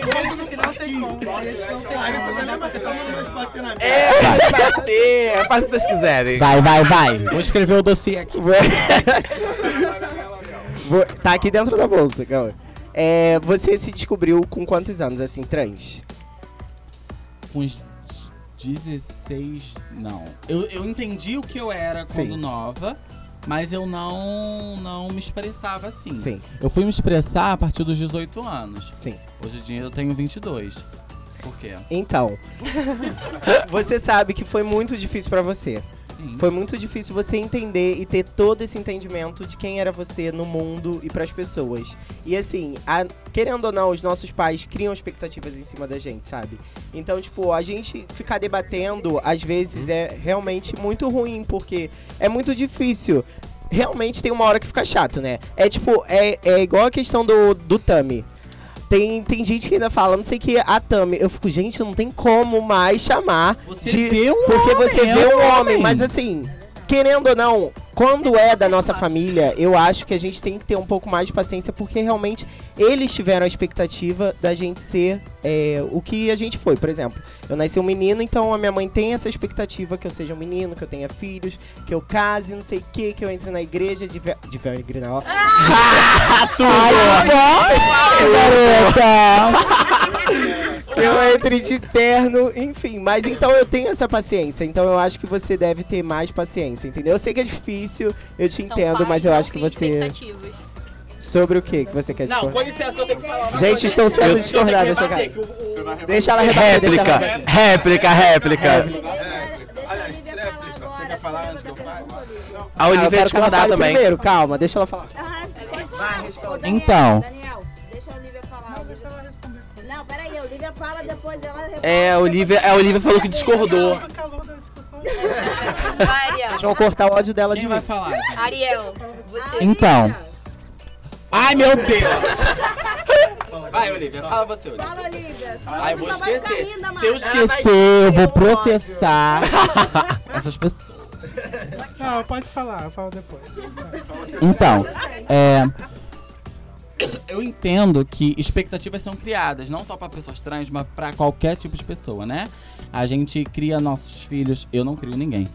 caraca. É, vai bater. Faz o que vocês quiserem. Vai, vai, vai. Vou escrever o dossiê aqui. Vou- tá aqui dentro da bolsa, calma. É, você se descobriu com quantos anos, assim, trans? Com uns 16. Não. Eu, eu entendi o que eu era quando Sim. nova, mas eu não, não me expressava assim. Sim, Eu fui me expressar a partir dos 18 anos. sim. Hoje em dia eu tenho 22. Por quê? Então, você sabe que foi muito difícil pra você. Sim. Foi muito difícil você entender e ter todo esse entendimento de quem era você no mundo e pras pessoas. E assim, a- querendo ou não, os nossos pais criam expectativas em cima da gente, sabe? Então, tipo, a gente ficar debatendo, às vezes, é realmente muito ruim, porque é muito difícil. Realmente tem uma hora que fica chato, né? É tipo, é, é igual a questão do, do Tami. Tem, tem gente que ainda fala, não sei o que, a Tami. Eu fico, gente, não tem como mais chamar Você de- vê um porque você homem, vê é um um homem, mas assim, querendo ou não, quando é da nossa família, eu acho que a gente tem que ter um pouco mais de paciência, porque realmente eles tiveram a expectativa da gente ser é, o que a gente foi. Por exemplo, eu nasci um menino, então a minha mãe tem essa expectativa que eu seja um menino, que eu tenha filhos, que eu case, não sei o que, que eu entre na igreja de, ver, de ver, igreja, ó. que eu entre de terno, enfim. Mas então eu tenho essa paciência. Então eu acho que você deve ter mais paciência, entendeu? Eu sei que é difícil, eu te Então, entendo, pais, mas eu acho que você. Sobre o que que você quer Não, com licença que eu tenho que falar. Gente, coisa. estão sendo discordadas, que chega- rebater, que o- o- Deixa ela rebater, deixa ela Réplica, rebater. réplica, réplica. Aliás, Você quer falar antes que eu fale? A Ah, eu Olivia que ela discordar também. primeiro, calma, deixa ela falar. Ah, responde. Então. Depois, ela É, a Olivia, a Olivia falou que discordou. Vai, Ariel. Deixa eu cortar o ódio dela de Quem mim. vai falar, gente? Ariel, você. Então. Ai, meu Deus! Vai, Olivia, fala você, Olivia. Fala, Olivia. Ai, eu vou Só vai ficar esquecer. rindo, Se eu Amanda. esquecer, eu vou processar essas pessoas. Não, pode falar, eu falo depois. Então, é. Eu entendo que expectativas são criadas, não só para pessoas trans, mas para qualquer tipo de pessoa, né? A gente cria nossos filhos, eu não crio ninguém.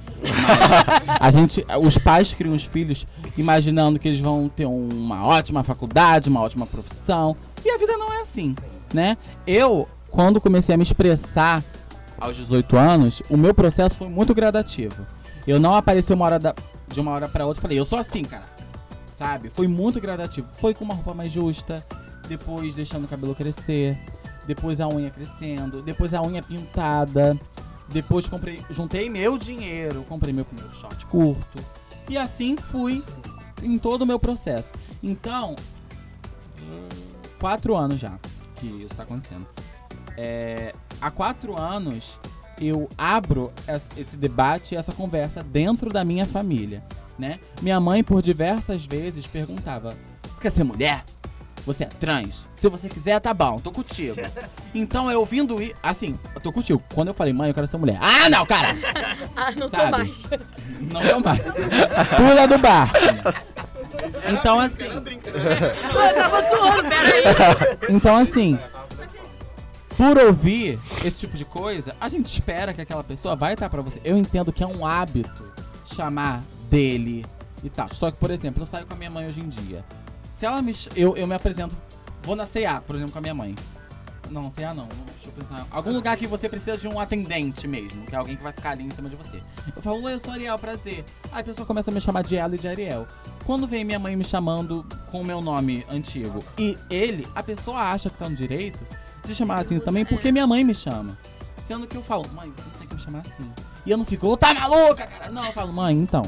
A gente, os pais criam os filhos imaginando que eles vão ter uma ótima faculdade, uma ótima profissão, e a vida não é assim, né? Eu, quando comecei a me expressar aos 18 anos, o meu processo foi muito gradativo. Eu não apareci uma hora da- de uma hora para outra falei, eu sou assim, cara. Sabe? Foi muito gradativo. Foi com uma roupa mais justa, depois deixando o cabelo crescer, depois a unha crescendo, depois a unha pintada, depois comprei, juntei meu dinheiro, comprei meu primeiro short curto. E assim fui em todo o meu processo. Então, quatro anos já que isso tá acontecendo. É, há quatro anos eu abro es- esse debate, essa conversa dentro da minha família, né? Minha mãe por diversas vezes perguntava: "Você quer ser mulher? Você é trans? Se você quiser, tá bom, tô contigo." então eu ouvindo isso, assim, eu tô contigo. Quando eu falei: "Mãe, eu quero ser mulher." Ah, não, cara. Ah, não tô Sabe? mais. Não tô mais. Pula do barco. Então assim, Eu tava suando, peraí. então, assim, por ouvir esse tipo de coisa, a gente espera que aquela pessoa vai estar pra você. Eu entendo que é um hábito chamar dele e tal. Só que, por exemplo, eu saio com a minha mãe hoje em dia. Se ela me. Eu, eu me apresento. Vou na CA, por exemplo, com a minha mãe. Não, CA não. Deixa eu pensar. Algum lugar que você precisa de um atendente mesmo, que é alguém que vai ficar ali em cima de você. Eu falo, oi, eu sou Ariel, prazer. Aí a pessoa começa a me chamar de ela e de Ariel. Quando vem minha mãe me chamando com o meu nome antigo e ele, a pessoa acha que tá no direito de chamar assim também, porque minha mãe me chama. Sendo que eu falo, mãe, você não tem que me chamar assim. E eu não fico, "Ô, tá maluca, cara? Não, eu falo, mãe, então.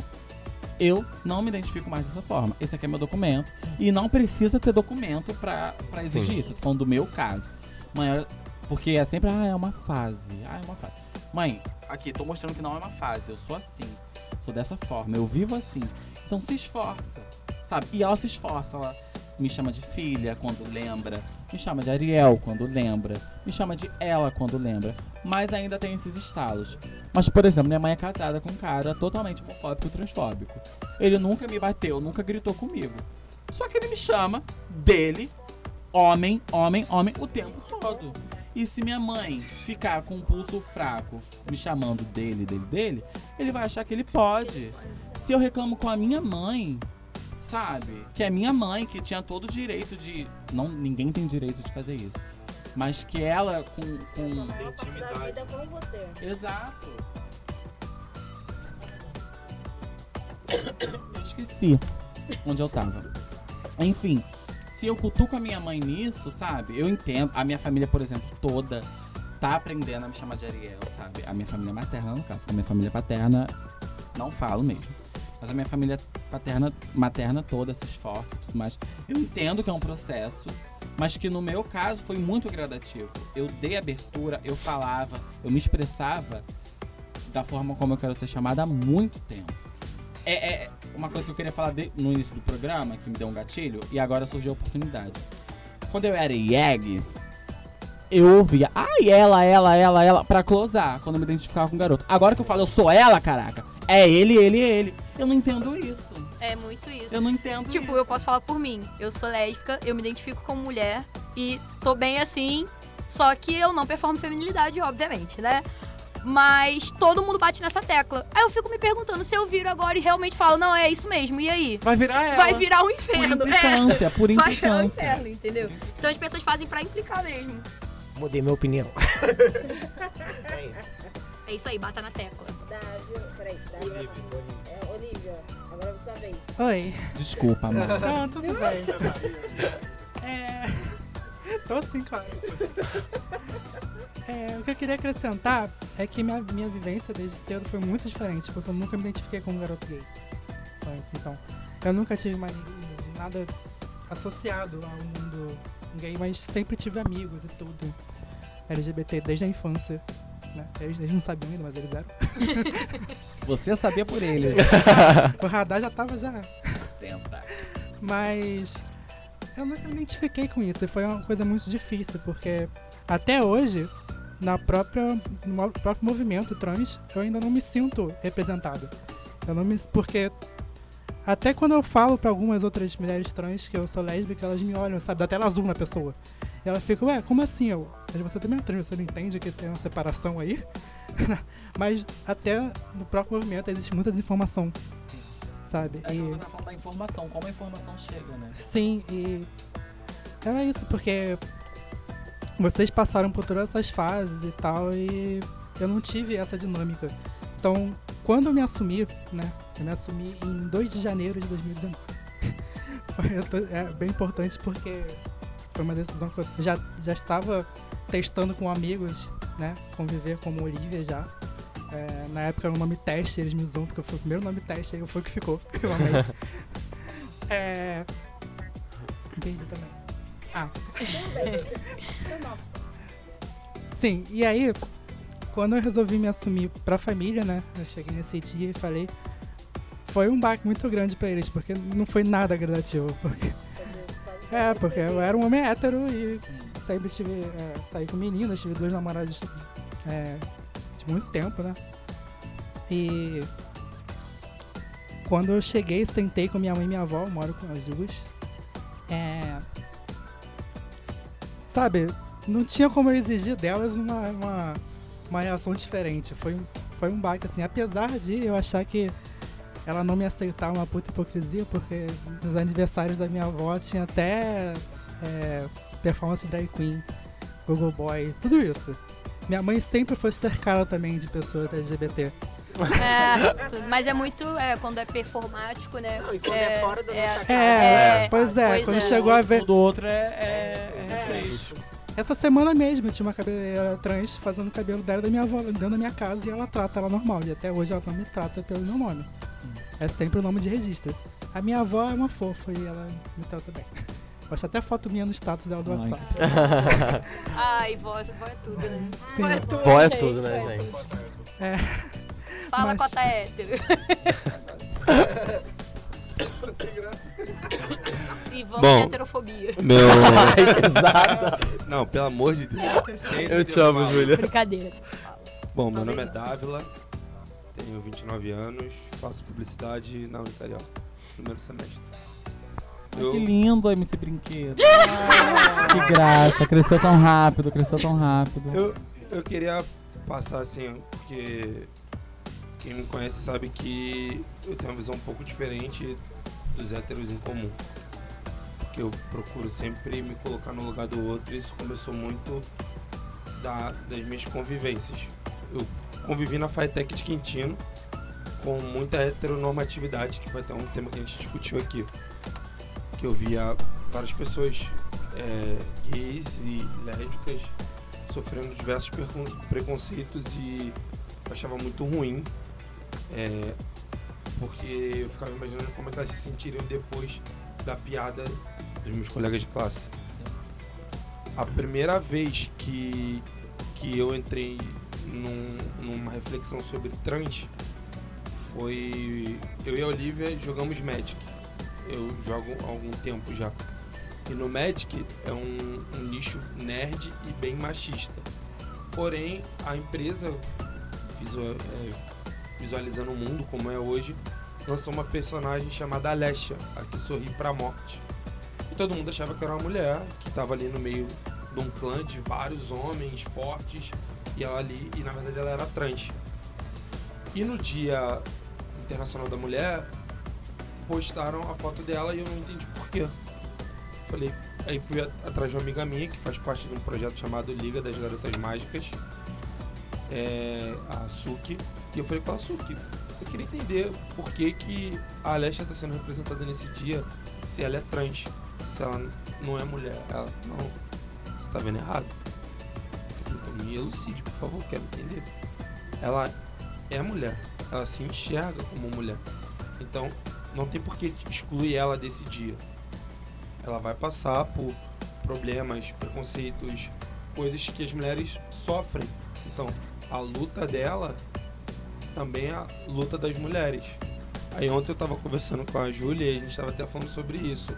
Eu não me identifico mais dessa forma. Esse aqui é meu documento. E não precisa ter documento pra, pra exigir Sim. isso. Tô falando do meu caso. Mãe, porque é sempre, ah, é uma fase. Ah, é uma fase. Mãe, aqui, tô mostrando que não é uma fase. Eu sou assim. Sou dessa forma. Eu vivo assim. Então se esforça, sabe? E ela se esforça. Ela me chama de filha quando lembra. Me chama de Ariel quando lembra. Me chama de ela quando lembra. Mas ainda tem esses estalos. Mas, por exemplo, minha mãe é casada com um cara totalmente homofóbico e transfóbico. Ele nunca me bateu, nunca gritou comigo. Só que ele me chama dele, homem, homem, homem, o tempo todo. E se minha mãe ficar com um pulso fraco me chamando dele, dele, dele, ele vai achar que ele pode. Se eu reclamo com a minha mãe, sabe? Que é minha mãe que tinha todo o direito de. Não, ninguém tem direito de fazer isso. Mas que ela com. com... Da vida com você. Exato. Eu esqueci onde eu tava. Enfim, se eu cutuco a minha mãe nisso, sabe? Eu entendo. A minha família, por exemplo, toda tá aprendendo a me chamar de Ariel, sabe? A minha família materna, no caso, com a minha família paterna, não falo mesmo. Mas a minha família paterna, materna toda se esforça e tudo mais. Eu entendo que é um processo, mas que no meu caso foi muito gradativo. Eu dei abertura, eu falava, eu me expressava da forma como eu quero ser chamada há muito tempo. É, é uma coisa que eu queria falar de- no início do programa, que me deu um gatilho, e agora surgiu a oportunidade. Quando eu era IEG, eu ouvia, ai, ela, ela, ela, ela, pra closar, quando eu me identificava com o garoto. Agora que eu falo, eu sou ela, caraca, é ele, ele, ele. Eu não entendo isso. É muito isso. Eu não entendo Tipo, isso. eu posso falar por mim. Eu sou lésbica, eu me identifico como mulher e tô bem assim. Só que eu não performo feminilidade, obviamente, né? Mas todo mundo bate nessa tecla. Aí eu fico me perguntando se eu viro agora e realmente falo, não, é isso mesmo, e aí? Vai virar ela. Vai virar um Por inferno. implicância, por É. Vai virar um implicância. inferno, entendeu? Então as pessoas fazem pra implicar mesmo. Mudei minha opinião. É isso aí, bata na tecla. Davi, peraí, Davi. Agora é sua vez. Oi. Desculpa, amor. Não, tudo bem. É. Tô sim, claro. É, o que eu queria acrescentar é que minha, minha vivência desde cedo foi muito diferente, porque eu nunca me identifiquei com um garoto gay. Antes, Então, eu nunca tive mais nada associado ao mundo gay, mas sempre tive amigos e tudo. LGBT desde a infância. Né? Eles, eles não sabiam ainda, mas eles eram. Você sabia por ele. O radar já tava já. Tenta. Mas eu nunca me identifiquei com isso. Foi uma coisa muito difícil, porque até hoje, na própria, no próprio movimento trans, eu ainda não me sinto representado. Eu não me, porque até quando eu falo pra algumas outras mulheres trans que eu sou lésbica, elas me olham, sabe, dá tela azul na pessoa. E ela fica, ué, como assim? Eu, mas você também é trans, você não entende que tem uma separação aí? Mas até no próprio movimento existe muita desinformação, sabe? É E- eu tava falando da informação, como a informação chega, né? Sim, e era isso, porque vocês passaram por todas essas fases e tal, e eu não tive essa dinâmica. Então, quando eu me assumi, né? Eu me assumi em 2 de janeiro de 2019. Foi tô- é bem importante porque foi uma decisão que eu já, já estava testando com amigos, né? Conviver como Olivia já. É, na época era o nome teste, eles me usam porque foi o primeiro nome teste, aí foi o que ficou. Eu amei. É. Entendi também. Ah. Sim, e aí, quando eu resolvi me assumir pra família, né? Eu cheguei nesse dia e falei. Foi um baque muito grande pra eles, porque não foi nada gradativo. Porque, é, porque eu era um homem hétero e sempre tive. É, saí com meninas, tive dois namorados é, de muito tempo, né? E quando eu cheguei, sentei com minha mãe e minha avó, moro com as duas. É, sabe, não tinha como eu exigir delas uma, uma, uma reação diferente. Foi, foi um baque, assim. Apesar de eu achar que ela não me aceitar uma puta hipocrisia, porque nos aniversários da minha avó tinha até é, performance drag queen, Google Boy, tudo isso. Minha mãe sempre foi cercada também de pessoas LGBT. É, mas é muito. É, quando é performático, né? Não, e quando é fora da nossa assim, casa, É, pois é, quando chegou a ver. O do outro é, é, é refresco. Essa semana mesmo eu tinha uma cabeleireira trans fazendo o cabelo dela da minha avó dentro da minha casa e ela trata ela normal. E até hoje ela não me trata pelo meu nome. É sempre o nome de registro. A minha avó é uma fofa e ela me trata bem. Posta até foto minha no status dela do Ai, WhatsApp. Ai, vó, vó é tudo, né? Sim. Vó é tudo, Vó é gente, tudo, né, é gente? tudo. É. Fala Mas- cota hétero. Sem graça. E vamos Bom. de heterofobia. Meu. Exato. Não, pelo amor de Deus. Eu te amo, Júlia. Brincadeira. Bom, meu nome é Dávila, tenho 29 anos, faço publicidade na Unitarial, primeiro semestre. Que Eu, lindo, MC Brinquedo. que graça, cresceu tão rápido, cresceu tão rápido. eu, eu queria passar assim, porque quem me conhece sabe que eu tenho uma visão um pouco diferente dos héteros em comum. Porque eu procuro sempre me colocar no lugar do outro isso começou muito da- das minhas convivências. Eu convivi na FITEC de Quintino com muita heteronormatividade, que foi até um tema que a gente discutiu aqui. Que eu via várias pessoas é, gays e lésbicas sofrendo diversos preconceitos e eu achava muito ruim. é, porque eu ficava imaginando como é que elas se sentiriam depois da piada dos meus colegas de classe. A primeira vez que, que eu entrei num- numa reflexão sobre trans foi. Eu e a Olivia jogamos Magic. Eu jogo há algum tempo já. E no Magic é um, um nicho nerd e bem machista. Porém, a empresa, é, visualizando o mundo como é hoje, lançou uma personagem chamada Alessia, a que sorri pra morte. E todo mundo achava que era uma mulher que estava ali no meio de um clã de vários homens fortes e ela ali, e na verdade ela era trans. E no Dia Internacional da Mulher, postaram a foto dela e eu não entendi por quê. Falei, aí fui atrás de uma amiga minha que faz parte de um projeto chamado Liga das Garotas Mágicas, é, a Suki, e eu falei com a Suki, eu queria entender por que, que a Alessia está sendo representada nesse dia se ela é trans, se ela não é mulher. Ela, não, você tá vendo errado. Então me elucide, por favor, quero entender. Ela é mulher, ela se enxerga como mulher. Então não tem por que excluir ela desse dia. Ela vai passar por problemas, preconceitos, coisas que as mulheres sofrem. Então, a luta dela também é a luta das mulheres. Aí ontem eu tava conversando com a Júlia e a gente tava até falando sobre isso.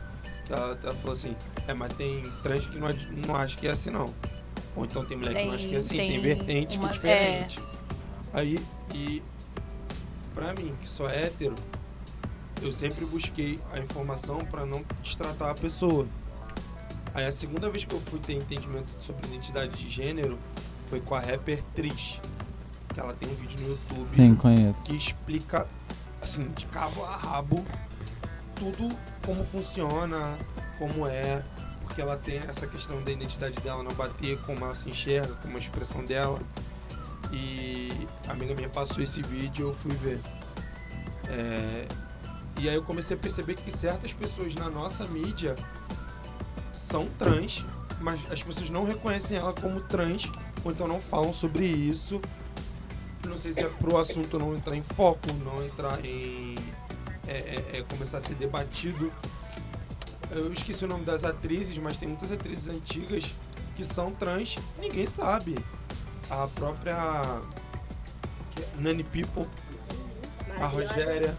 Ela, ela falou assim, é, mas tem trans que não, não acha que é assim não. Ou então tem mulher que não Tem- acha que é assim, tem, tem vertente uma- que é diferente. Aí, e pra mim, que sou hétero, eu sempre busquei a informação pra não destratar a pessoa. Aí a segunda vez que eu fui ter entendimento sobre identidade de gênero foi com a rapper Trish. Que ela tem um vídeo no YouTube Sim, conheço. que explica, assim, de cabo a rabo, tudo como funciona, como é, porque ela tem essa questão da identidade dela não bater, como ela se enxerga, como a expressão dela. E a amiga minha passou esse vídeo eu fui ver. É, e aí eu comecei a perceber que certas pessoas na nossa mídia são trans, mas as pessoas não reconhecem ela como trans, ou então não falam sobre isso. Não sei se é pro assunto não entrar em foco, não entrar em. É, é- é começar a ser debatido. Eu esqueci o nome das atrizes, mas tem muitas atrizes antigas que são trans, ninguém sabe. A própria é Nani People, a Rogéria.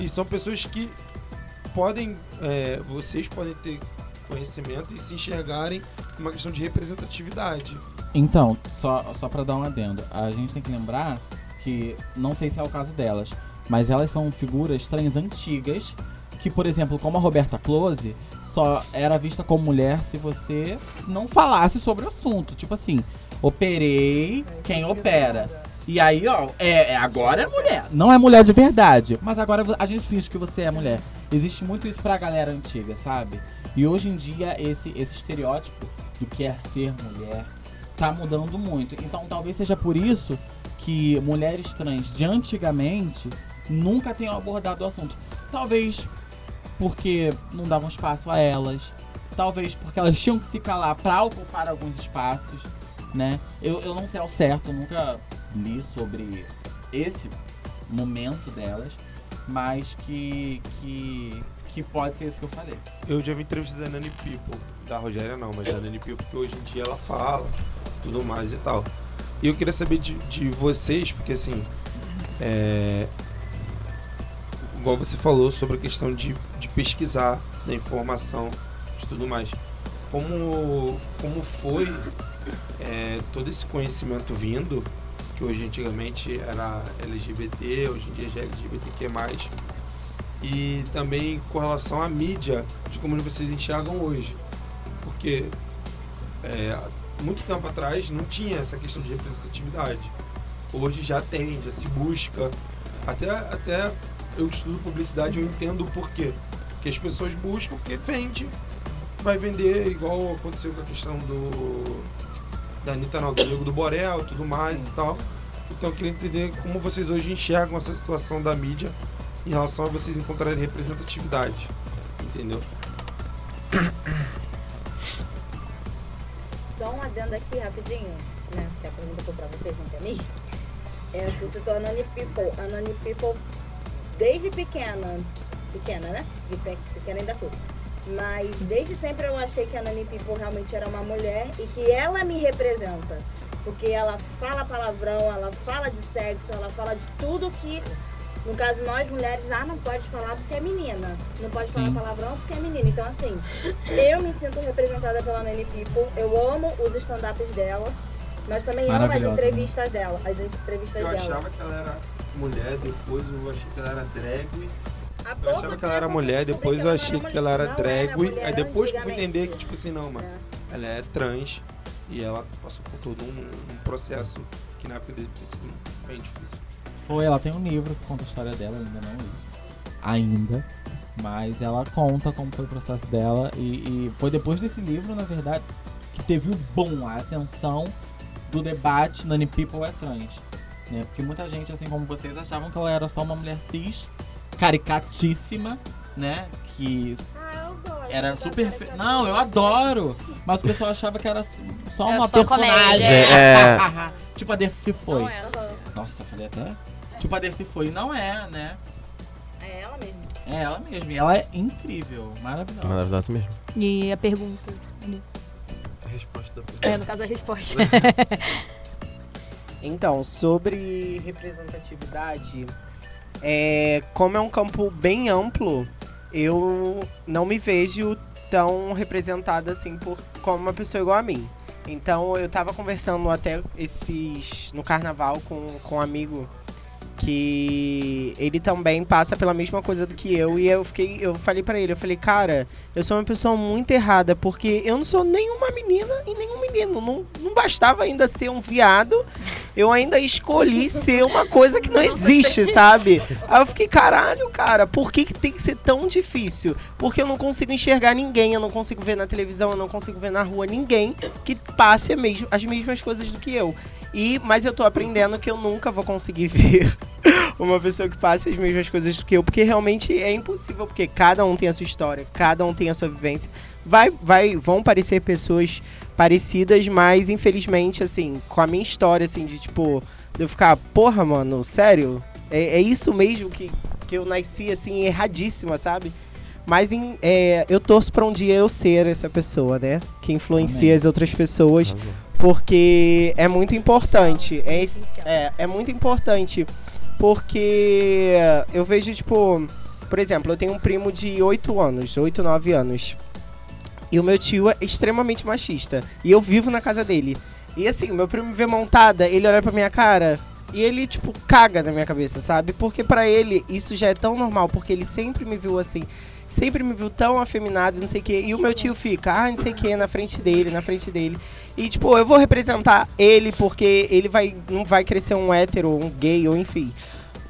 E são pessoas que podem, é, vocês podem ter conhecimento e se enxergarem uma questão de representatividade. Então, só, só pra dar um adendo, a gente tem que lembrar que, não sei se é o caso delas, mas elas são figuras trans antigas, que, por exemplo, como a Roberta Close, só era vista como mulher se você não falasse sobre o assunto. Tipo assim, operei quem opera. E aí, ó, é, é- agora é mulher. Não é mulher de verdade, mas agora a gente finge que você é mulher. Existe muito isso pra galera antiga, sabe? E hoje em dia, esse, esse estereótipo do que é ser mulher tá mudando muito. Então talvez seja por isso que mulheres trans de antigamente nunca tenham abordado o assunto. Talvez porque não davam espaço a elas. Talvez porque elas tinham que se calar pra ocupar alguns espaços, né? Eu, eu não sei ao certo, nunca li sobre esse momento delas, mas que, que, que pode ser isso que eu falei. Eu já vi entrevista da Nani People, da Rogéria não, mas da Nani People, que hoje em dia ela fala, tudo mais e tal. E eu queria saber de, de vocês, porque assim, é, igual você falou sobre a questão de, de pesquisar, da informação, de tudo mais. Como, como foi é, todo esse conhecimento vindo, que hoje antigamente era LGBT, hoje em dia já é LGBTQ+, e também com relação à mídia, de como vocês enxergam hoje. Porque é, muito tempo atrás não tinha essa questão de representatividade. Hoje já tem, já se busca. Até, até eu estudo publicidade, eu entendo o porquê. Porque as pessoas buscam porque vende. Vai vender igual aconteceu com a questão do. Da Anitta não, do Nego do Borel tudo mais e tal. Então eu queria entender como vocês hoje enxergam essa situação da mídia em relação a vocês encontrarem representatividade. Entendeu? Só um adendo aqui rapidinho, né? Que a pergunta foi pra vocês, não pra mim. É, você citou a Nani People. A Nani People, desde pequena, pequena, né? De pe- pequena ainda sou. Mas desde sempre eu achei que a Nani People realmente era uma mulher e que ela me representa. Porque ela fala palavrão, ela fala de sexo, ela fala de tudo que, no caso, nós mulheres já não pode falar porque é menina. Não pode falar Sim. palavrão porque é menina. Então, assim, eu me sinto representada pela Nani People. Eu amo os stand-ups dela, mas também amo as né? entrevistas dela. As entrevistas Eu dela. achava que ela era mulher, depois eu achei que ela era drag. Eu achava que ela era mulher, depois eu achei que ela era drag. Aí depois que eu fui entender que, tipo assim, não, mano, É. ela é trans e ela passou por todo um, um processo que na época dele ter sido bem difícil. Foi, ela tem um livro que conta a história dela, ainda não li. Ainda. Mas ela conta como foi o processo dela. E, e foi depois desse livro, na verdade, que teve o boom, a ascensão do debate Nani People é trans. Né? Porque muita gente, assim como vocês, achavam que ela era só uma mulher cis, caricatíssima, né? Que Ah, eu gosto. era super. fe-. Não, eu adoro! Mas o pessoal achava que era só uma só personagem. comédia. É. tipo a Dercy foi. Não era. Nossa, eu falei até. Tipo a Dercy foi. Não é, né? É ela mesmo. É ela mesma. E ela é incrível, maravilhosa. Maravilhosa mesmo. E a pergunta. resposta da pergunta. É, no caso, a resposta. Então, sobre representatividade, é, como é um campo bem amplo, eu não me vejo tão representada assim por como uma pessoa igual a mim. Então eu tava conversando até esses no carnaval com, com um amigo que ele também passa pela mesma coisa do que eu e eu fiquei eu falei pra ele eu falei cara eu sou uma pessoa muito errada porque eu não sou nenhuma menina e nenhum menino não, não bastava ainda ser um viado eu ainda escolhi ser uma coisa que não existe sabe? Aí eu fiquei caralho cara por que, que tem que ser tão difícil? Porque eu não consigo enxergar ninguém eu não consigo ver na televisão eu não consigo ver na rua ninguém que passe mesmo, as mesmas coisas do que eu e, mas eu tô aprendendo que eu nunca vou conseguir ver uma pessoa que passe as mesmas coisas que eu, porque realmente é impossível, porque cada um tem a sua história, cada um tem a sua vivência. Vai, vai, vão parecer pessoas parecidas, mas infelizmente, assim, com a minha história, assim, de tipo, de eu ficar, porra, mano, sério? É, é isso mesmo que, que eu nasci, assim, erradíssima, sabe? Mas em, é, eu torço pra um dia eu ser essa pessoa, né? Que influencia Amém. as outras pessoas Arrasou. porque é muito importante. É, é, é muito importante porque eu vejo, tipo, por exemplo, eu tenho um primo de 8 anos, 8, 9 anos. E o meu tio é extremamente machista. E eu vivo na casa dele. E assim, o meu primo me vê montada, ele olha pra minha cara e ele, tipo, caga na minha cabeça, sabe? Porque pra ele isso já é tão normal, porque ele sempre me viu assim. Sempre me viu tão afeminado, não sei o quê. E o meu tio fica, ah, não sei o quê, na frente dele, na frente dele. E, tipo, eu vou representar ele porque ele vai, não vai crescer um hétero, um gay, ou enfim,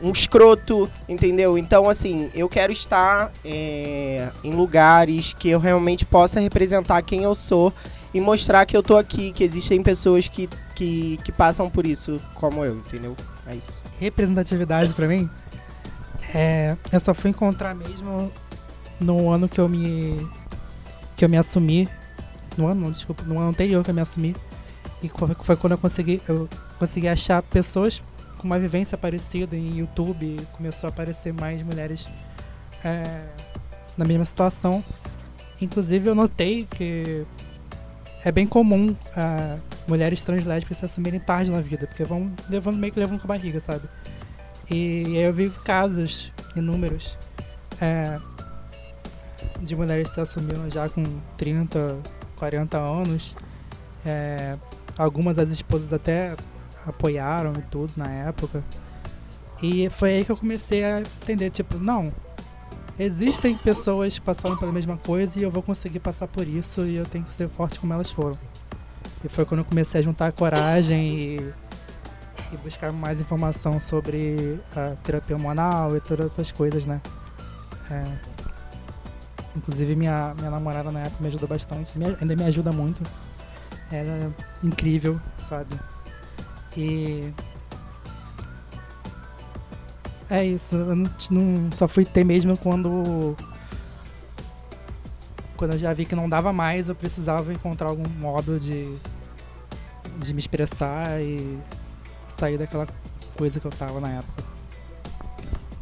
um escroto, entendeu? Então, assim, eu quero estar é, em lugares que eu realmente possa representar quem eu sou e mostrar que eu tô aqui, que existem pessoas que, que, que passam por isso como eu, entendeu? É isso. representatividade pra mim, é, eu só fui encontrar mesmo no ano que eu me que eu me assumi, no ano, desculpa, no ano anterior que eu me assumi, e foi quando eu consegui eu consegui achar pessoas com uma vivência parecida em YouTube, começou a aparecer mais mulheres é, na mesma situação. Inclusive eu notei que é bem comum ah, mulheres translésbicas se assumirem tarde na vida, porque vão levando meio que levando com a barriga, sabe? E, aí eu vi casos inúmeros é, de mulheres se assumiram já com 30, 40 anos. É, algumas das esposas até apoiaram e tudo na época. E foi aí que eu comecei a entender, tipo, não, existem pessoas passando pela mesma coisa e eu vou conseguir passar por isso e eu tenho que ser forte como elas foram. E foi quando eu comecei a juntar coragem e, e buscar mais informação sobre a terapia hormonal e todas essas coisas, né? É, inclusive minha, minha namorada na época me ajudou bastante, me- ainda me ajuda muito. Ela é incrível, sabe? E é isso, eu não, não- só fui ter mesmo quando quando eu já vi que não dava mais, eu precisava encontrar algum modo de de me expressar e sair daquela coisa que eu tava na época.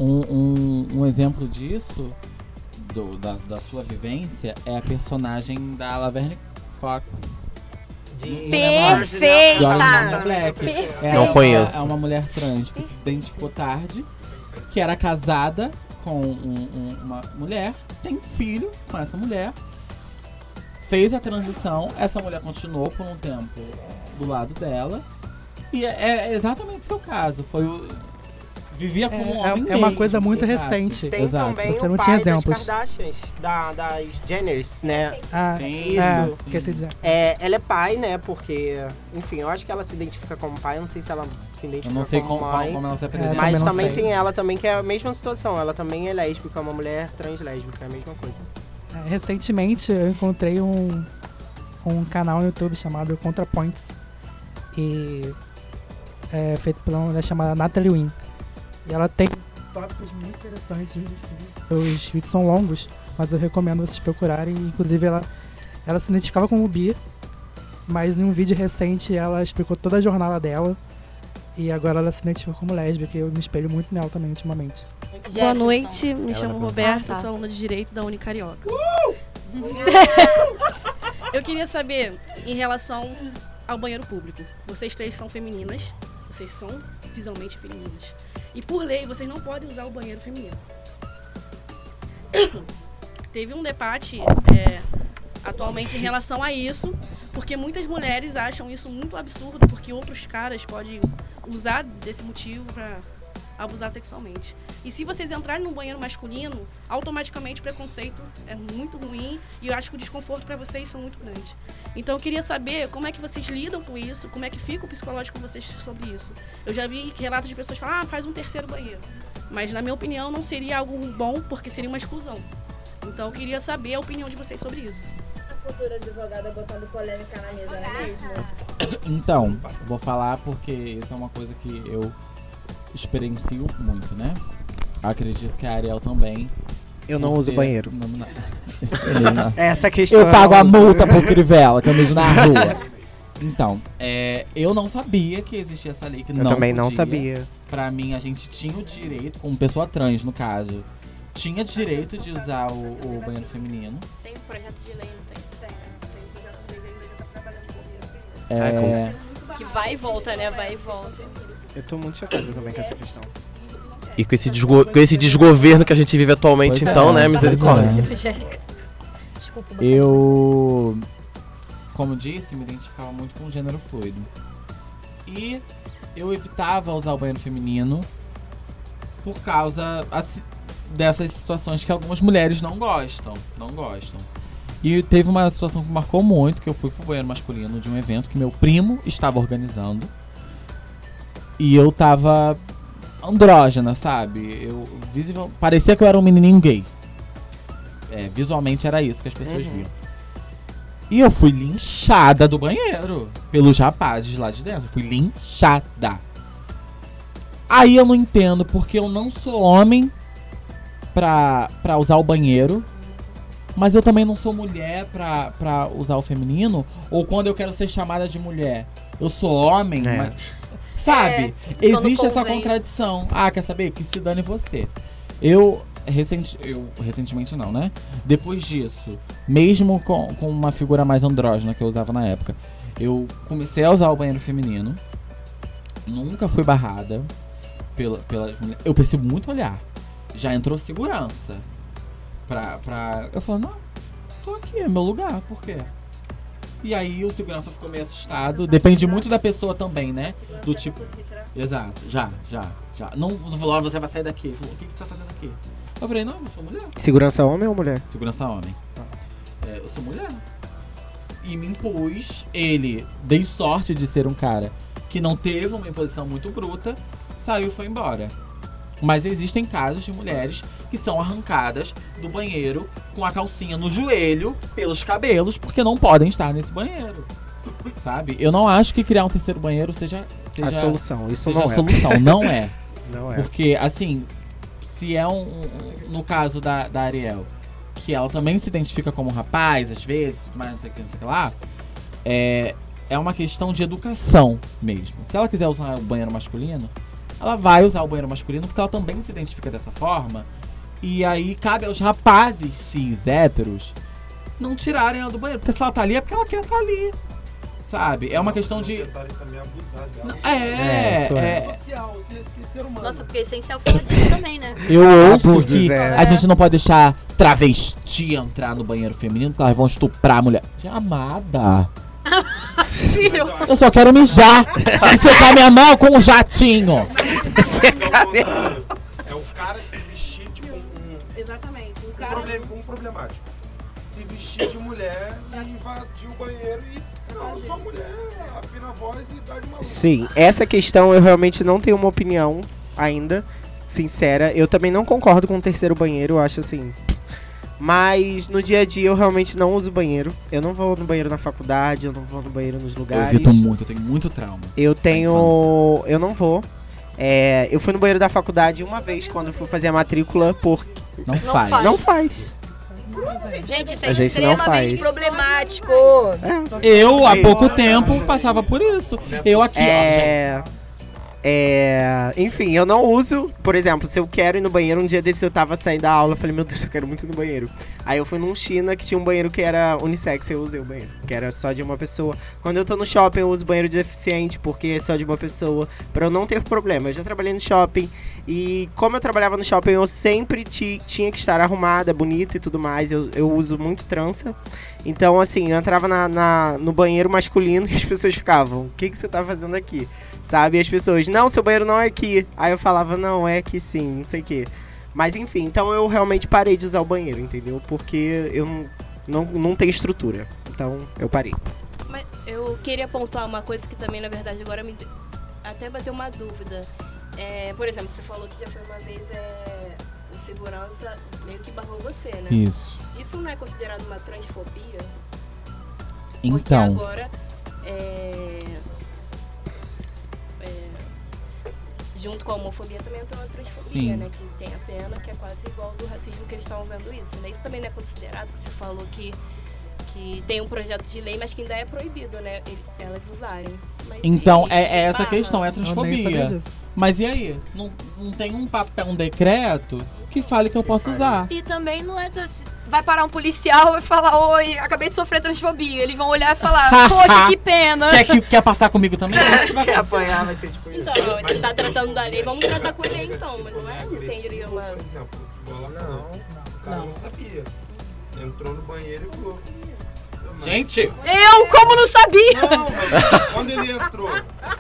Um, um, um exemplo disso, do- da, da sua vivência, é a personagem da Laverne Fox. Perfeita! De is the Black. Perfeita! É Não uma- conheço. É uma mulher trans que se identificou tarde, que era casada com um- um- uma mulher, tem filho com essa mulher, fez a transição, essa mulher continuou por um tempo do lado dela. E é, é exatamente o seu caso. Foi o. Vivia como um É- homem é uma mesmo. coisa muito Exato. recente. Tem Exato. também Você o não pai tinha das exemplos. Kardashians, da, das Jenners, né? Ah, Sim, é, sim. quer te dizer. É, ela é pai, né? Porque, enfim, eu acho que ela se identifica como pai. Eu não sei se ela se Eu identifica não sei como como, mãe. como ela se É, apresenta. Mas também sei. tem ela também, que é a mesma situação. Ela também é lésbica, é uma mulher translésbica, é a mesma coisa. É, Recentemente eu encontrei um, um canal no YouTube chamado ContraPoints. E é feito por uma mulher chamada Natalie Wynn. E ela tem tópicos muito interessantes. Os vídeos são longos, mas eu recomendo vocês procurarem. Inclusive ela, ela se identificava como bi, mas em um vídeo recente ela explicou toda a jornada dela. E agora ela se identifica como lésbica e eu me espelho muito nela também ultimamente. Boa noite, me Ela chamo vai Roberta, Ah, tá. sou aluna de Direito da Unicarioca. Eu queria saber, em relação ao banheiro público. Vocês três são femininas. Vocês são visualmente femininas. E por lei, vocês não podem usar o banheiro feminino. Teve um debate é, atualmente em relação a isso, porque muitas mulheres acham isso muito absurdo, porque outros caras podem usar desse motivo para abusar sexualmente. E se vocês entrarem num banheiro masculino, automaticamente o preconceito é muito ruim e eu acho que o desconforto para vocês são muito grandes. Então eu queria saber como é que vocês lidam com isso, como é que fica o psicológico de vocês sobre isso. Eu já vi relatos de pessoas falar, ah, faz um terceiro banheiro. Mas na minha opinião não seria algo bom porque seria uma exclusão. Então eu queria saber a opinião de vocês sobre isso. A futura advogada botando polêmica na mesa, não é mesmo? Então, eu vou falar porque isso é uma coisa que eu experiencio muito, né? Acredito que a Ariel também. Eu não uso banheiro. Não. Essa questão Eu pago não a uso. multa por Crivella, que eu mijo na rua. Então, é, eu não sabia que existia essa lei que Eu não também não podia. sabia. Pra mim, a gente tinha o direito, como pessoa trans, no caso, tinha direito de usar o, o banheiro feminino. Tem um projeto de lei, não tem? É, Que vai e volta, né? Vai e volta. Eu tô muito chocado também com essa questão. E com esse, desgo- com esse desgoverno que a gente vive atualmente, Pois então, é, né? Misericórdia. é. Eu, como disse, me identificava muito com o gênero fluido. E eu evitava usar o banheiro feminino por causa dessas situações que algumas mulheres não gostam. Não gostam. E teve uma situação que marcou muito, que eu fui pro banheiro masculino de um evento que meu primo estava organizando. E eu tava andrógena, sabe? Eu visível, parecia que eu era um menininho gay. É, visualmente era isso que as pessoas Uhum. viam. E eu fui linchada do banheiro pelos rapazes lá de dentro. Fui linchada. Aí eu não entendo porque eu não sou homem pra, pra usar o banheiro. Mas eu também não sou mulher pra, pra usar o feminino. Ou quando eu quero ser chamada de mulher, eu sou homem. É. mas- sabe? É, Existe essa contradição. Ah, quer saber? Que se dane você. Eu, recenti, eu recentemente não, né? Depois disso, mesmo com, com uma figura mais andrógena que eu usava na época, eu comecei a usar o banheiro feminino. Nunca fui barrada pela, pelas mulheres. Eu percebo muito olhar. Já entrou segurança. Pra, pra. Eu falo, não, tô aqui, é meu lugar, por quê? E aí o segurança ficou meio assustado. Depende muito da pessoa também, né? Do tipo. Exato, já, já, já. Não não falou, ah, você vai sair daqui. Ele falou, o que, que você tá fazendo aqui? Eu falei, não, eu sou mulher. Segurança homem ou mulher? Segurança homem. É, eu sou mulher. E me impus. Ele, dei sorte de ser um cara que não teve uma imposição muito bruta, saiu e foi embora. Mas existem casos de mulheres que são arrancadas do banheiro com a calcinha no joelho pelos cabelos porque não podem estar nesse banheiro. Sabe? Eu não acho que criar um terceiro banheiro seja, seja a solução. Isso seja não a é. solução. Não é. Não é. Porque, assim, se é um. um- no caso da, da Ariel, que ela também se identifica como rapaz, às vezes, mas não sei o que, não sei o que lá, é, é uma questão de educação mesmo. Se ela quiser usar o banheiro masculino, ela vai usar o banheiro masculino porque ela também se identifica dessa forma. E aí cabe aos rapazes cis héteros não tirarem ela do banheiro. Porque se ela tá ali é porque ela quer estar ali. Sabe? É uma questão de. Tentarem também abusar dela. É, É, isso é. é, Social, ser, ser humano. Nossa, porque essencial fala disso também, né? Eu ouço Abusos, que é. a gente não pode deixar travesti entrar no banheiro feminino, porque elas vão estuprar a mulher. Amada, Filho. eu só quero mijar e secar minha mão com um jatinho. É o cara se vestir tipo um, Exatamente. Um cara. problem, um problemático. Se vestir de mulher e invadir o banheiro e. Não, eu sou mulher, afina a voz e dá de maluco. Sim, essa questão eu realmente não tenho uma opinião ainda, sincera. Eu também não concordo com o terceiro banheiro, eu acho assim. Mas no dia a dia eu realmente não uso banheiro. Eu não vou no banheiro na faculdade, eu não vou no banheiro nos Eu lugares. evito muito, eu tenho muito trauma. Eu tenho. Eu não vou. É, eu fui no banheiro da faculdade uma vez quando eu fui fazer a matrícula, porque. Não, faz. Não faz. Gente, isso é extremamente faz. problemático. É. Eu, há pouco tempo, passava por isso. Eu aqui, ó, gente, É, enfim, eu não uso, por exemplo, se eu quero ir no banheiro, um dia desse eu tava saindo da aula, falei, meu Deus, eu quero muito ir no banheiro. Aí eu fui num China que tinha um banheiro que era unissex, eu usei o banheiro, que era só de uma pessoa. Quando eu tô no shopping, eu uso banheiro de deficiente, porque é só de uma pessoa, pra eu não ter problema. Eu já trabalhei no shopping e como eu trabalhava no shopping, eu sempre ti- tinha que estar arrumada, bonita e tudo mais. Eu, eu uso muito trança. Então, assim, eu entrava na, na- no banheiro masculino e as pessoas ficavam, o que, que você tá fazendo aqui? Sabe? E as pessoas, não, seu banheiro não é aqui. Aí eu falava, não, é aqui sim, não sei o quê. Mas enfim, então eu realmente parei de usar o banheiro, entendeu? Porque eu não, não, não tenho estrutura. Então eu parei. Mas eu queria pontuar uma coisa que também, na verdade, agora me de- até bateu uma dúvida. É, por exemplo, você falou que já foi uma vez é, o segurança meio que barrou você, né? Isso. Isso não é considerado uma transfobia? Porque Então, agora, é, é, junto com a homofobia também entra uma transfobia, Sim. né? Que tem a pena, que é quase igual do racismo que eles estavam vendo isso. Né? Isso também não é considerado, que você falou que, que tem um projeto de lei, mas que ainda é proibido, né? ele- Elas usarem. Mas então é, é essa barra. questão, é a transfobia. Mas e aí? Não, não tem um papel, um decreto que fale que eu posso usar. E também não é. Vai parar um policial e falar: Oi, acabei de sofrer transfobia. Eles vão olhar e falar: Poxa, que pena. Quer, que, quer passar comigo também? É isso que vai Quer apanhar, vai ser tipo isso. Então, você tá tratando da lei, vamos tratar com ele então, mas não é? Não uma. Por exemplo, ela falou, o cara não sabia. Entrou no banheiro e falou. "Mas- Gente, Eu, como não sabia? Não, mas quando ele entrou,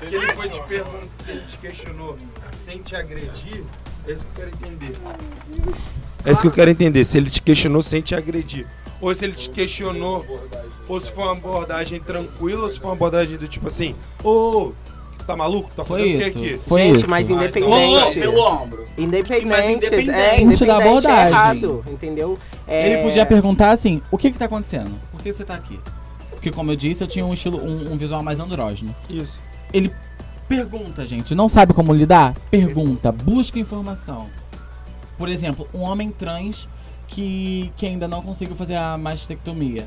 ele foi te perguntar, se ele te questionou sem te agredir, é isso que eu quero entender. É isso que eu quero entender, se ele te questionou sem te agredir. Ou se ele te questionou, ou se foi uma abordagem tranquila, ou se foi uma abordagem do tipo assim, ô, tá maluco? Tá foi fazendo o que isso. aqui? Foi Gente, isso. mas Ah, então- independente. pelo ombro. Independente, Mas é, independente independente da é abordagem. errado, entendeu? É, Ele podia perguntar assim, o que que tá acontecendo? Por que você tá aqui? Porque como eu disse, eu tinha um estilo, um, um visual mais andrógeno. Isso. Ele pergunta, gente, não sabe como lidar? Pergunta, busca informação. Por exemplo, um homem trans que, que ainda não conseguiu fazer a mastectomia.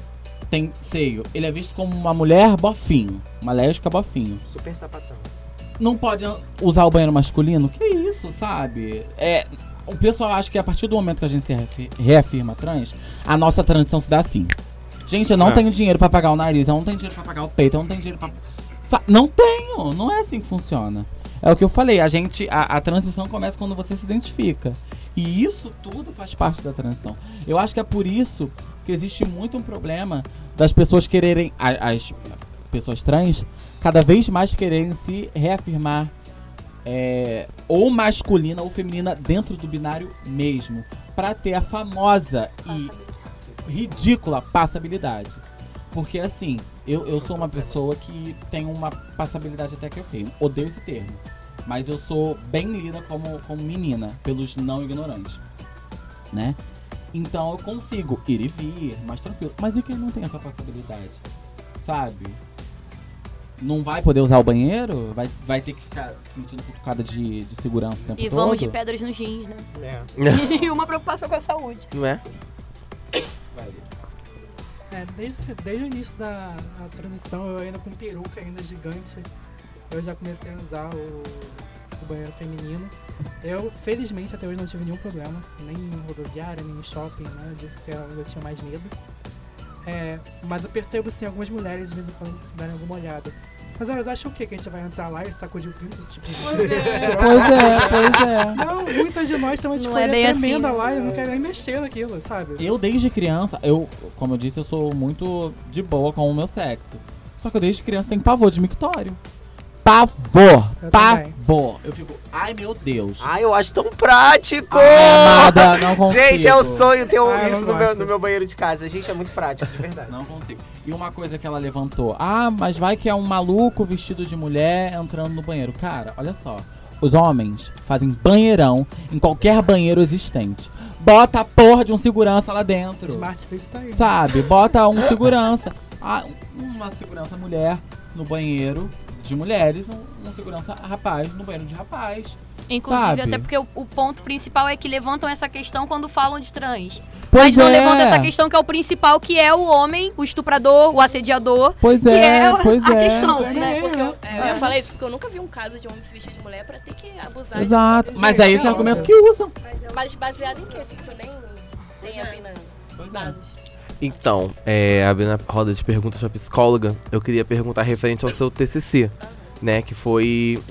Tem seio. Ele é visto como uma mulher bofinho. Uma lésbica bofinho. Super sapatão. Não pode usar o banheiro masculino? Que isso, sabe? É, o pessoal acha que a partir do momento que a gente se reafir- reafirma trans, a nossa transição se dá assim. Gente, eu não Ah. tenho dinheiro pra pagar o nariz, eu não tenho dinheiro pra pagar o peito, eu não tenho dinheiro pra. Sa- Não tenho! Não é assim que funciona. É o que eu falei, a gente. A, a transição começa quando você se identifica. E isso tudo faz parte da transição. Eu acho que é por isso que existe muito um problema das pessoas quererem. a- As pessoas trans cada vez mais quererem se reafirmar é, ou masculina ou feminina dentro do binário mesmo. Pra ter a famosa e ridícula passabilidade. Porque assim, eu, eu sou uma pessoa que tem uma passabilidade até que ok. Odeio esse termo. Mas eu sou bem lida como, como menina, pelos não ignorantes. Né? Então eu consigo ir e vir, mais tranquilo. Mas e quem não tem essa passabilidade? Sabe? Não vai poder usar o banheiro? Vai, vai ter que ficar se sentindo cutucada de, de segurança o tempo E todo? vamos de pedras nos rins, né? É. e uma preocupação com a saúde. Não é? É, desde, desde o início da transição, eu ainda com peruca ainda gigante, eu já comecei a usar o, o banheiro feminino. Eu, felizmente, até hoje não tive nenhum problema, nem em rodoviária, nem em shopping, nada disso, que eu, eu tinha mais medo. É, mas eu percebo, sim, algumas mulheres de vez em quando darem alguma olhada. Mas elas acham o quê? Que a gente vai entrar lá e sacudir o pinto? Esse tipo de Pois é, pois é. Não, muitas de nós têm uma disforia é assim, tremenda né? lá e não querem nem mexer naquilo, sabe? Eu, desde criança, eu, como eu disse, eu sou muito de boa com o meu sexo. Só que eu, desde criança, tenho pavor de mictório. Pavor! Eu também. pavor! Eu fico, ai meu Deus. Ai, eu acho tão prático! Ai, amada, não consigo. Gente, é o sonho ter um- Ai, isso no meu, no meu banheiro de casa. Gente, é muito prático, de verdade. Não consigo. E uma coisa que ela levantou. Ah, mas vai que é um maluco vestido de mulher entrando no banheiro. Cara, olha só. Os homens fazem banheirão em qualquer banheiro existente. Bota a porra de um segurança lá dentro. Smart Fit tá aí. Sabe? Bota um segurança. Ah, uma segurança mulher no banheiro de mulheres, um, um segurança rapaz no banheiro de rapaz. Inclusive, Sabe? até porque o, o ponto principal é que levantam essa questão quando falam de trans. Pois Mas não é. levantam essa questão que é o principal, que é o homem, o estuprador, o assediador. Pois que é, é pois a é. questão, É, né? é, Porque é. eu, é, eu ia falar isso porque eu nunca vi um caso de homem se vestir de mulher pra ter que abusar Exato. de Mas é esse argumento que usam. Mas baseado em quê? Se isso nem tem assim na dados. Então, é, abrindo a roda de perguntas pra psicóloga, eu queria perguntar referente ao seu TCC, né? Que foi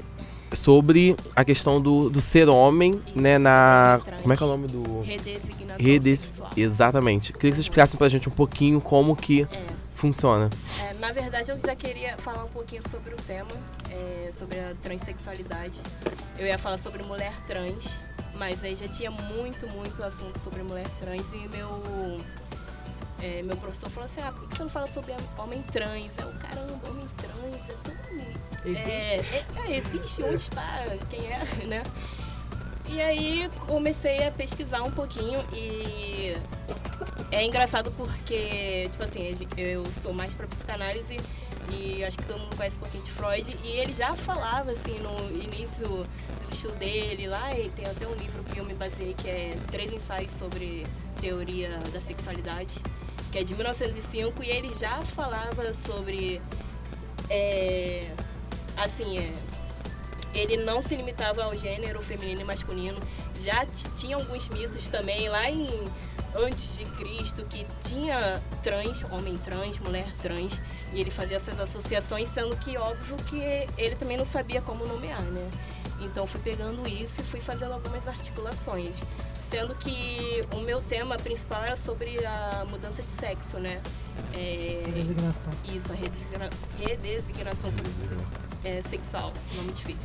sobre a questão do, do ser homem, né? Na. Como é que é o nome do. Redesignação Redes... sexual. Exatamente. Queria que vocês explicassem pra gente um pouquinho como que É. funciona. É, na verdade, eu já queria falar um pouquinho sobre o tema, é, sobre a transexualidade. Eu ia falar sobre mulher trans, mas aí já tinha muito, muito assunto sobre mulher trans e meu, é, meu professor falou assim, ah, por que você não fala sobre homem trans? Eu, caramba, homem trans, é tão... É, é, é, existe, onde está, quem é, né? E aí comecei a pesquisar um pouquinho e é engraçado porque, tipo assim, eu sou mais pra psicanálise e acho que todo mundo conhece um pouquinho de Freud e ele já falava, assim, no início do estudo dele lá, e tem até um livro que eu me baseei que é Três Ensaios sobre Teoria da Sexualidade, que é de 1905 e ele já falava sobre, é, assim, é, ele não se limitava ao gênero feminino e masculino. Já tinha alguns mitos também lá em antes de Cristo que tinha trans, homem trans, mulher trans, e ele fazia essas associações, sendo que óbvio que ele também não sabia como nomear, né? Então fui pegando isso e fui fazendo algumas articulações. Sendo que o meu tema principal era sobre a mudança de sexo, né? É, Redesignação. isso, a redesigna- redesignação é, sexual, nome difícil.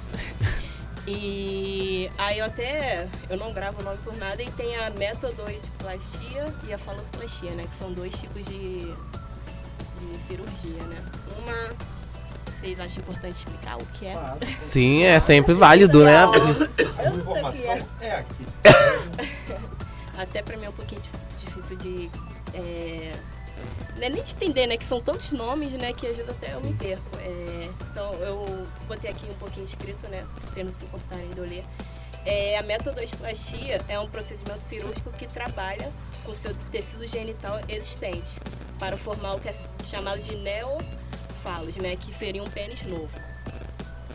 E aí eu até, eu não gravo o nome por nada, e tem a metodoplastia e a faloplastia, né? Que são dois tipos de, de cirurgia, né? Uma, vocês acham importante explicar o que é? Sim, é sempre válido, né? Eu não sei o que é. é aqui. Até pra mim é um pouquinho dif- difícil de. É, não é nem de entender, né? Que são tantos nomes, né? Que ajuda até eu me perco. É, então eu botei aqui um pouquinho escrito, né? Se vocês não se importarem de eu ler. É, a metodoplastia é um procedimento cirúrgico que trabalha com seu tecido genital existente para formar o que é chamado de neofalos, né? Que seria um pênis novo.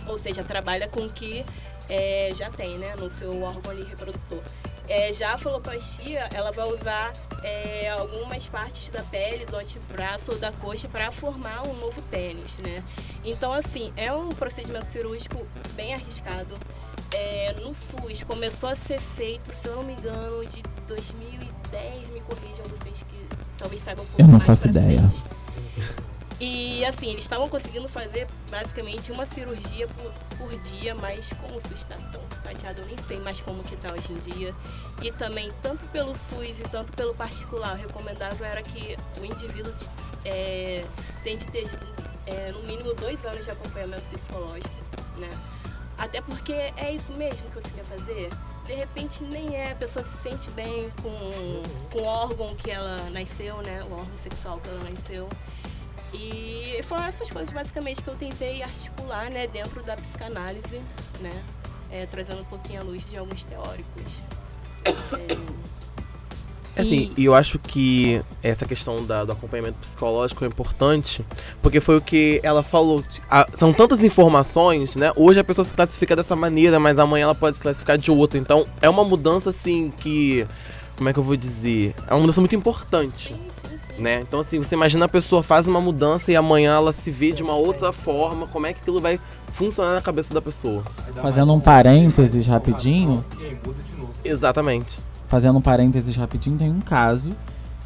Ou seja, trabalha com o que é, já tem, né? No seu órgão ali reprodutor. É, já a faloplastia, ela vai usar é, algumas partes da pele, do antebraço ou da coxa para formar um novo pênis, né? Então, assim, é um procedimento cirúrgico bem arriscado. É, no SUS começou a ser feito, se eu não me engano, de 2010, me corrijam vocês que talvez saibam um pouco Eu não mais faço ideia. frente. E assim, eles estavam conseguindo fazer basicamente uma cirurgia por, por dia, mas como o SUS está tão sucateado, eu nem sei mais como que tá hoje em dia. E também, tanto pelo SUS e tanto pelo particular, o recomendável era que o indivíduo é, tem de ter é, no mínimo dois anos de acompanhamento psicológico, né? Até porque é isso mesmo que você quer fazer. De repente nem é, a pessoa se sente bem com, com o órgão que ela nasceu, né? O órgão sexual que ela nasceu. E foram essas coisas basicamente que eu tentei articular, né, dentro da psicanálise, né? é, trazendo um pouquinho à luz de alguns teóricos. É, Assim, e eu acho que essa questão da- do acompanhamento psicológico é importante, porque foi o que ela falou. Ah, são tantas informações, né? Hoje a pessoa se classifica dessa maneira, mas amanhã ela pode se classificar de outra. Então é uma mudança, assim, que. Como é que eu vou dizer? É uma mudança muito importante. Né? Então, assim, você imagina a pessoa faz uma mudança e amanhã ela se vê de uma outra forma, como é que aquilo vai funcionar na cabeça da pessoa? Fazendo um parênteses rapidinho. Exatamente. Fazendo um parênteses rapidinho, tem um caso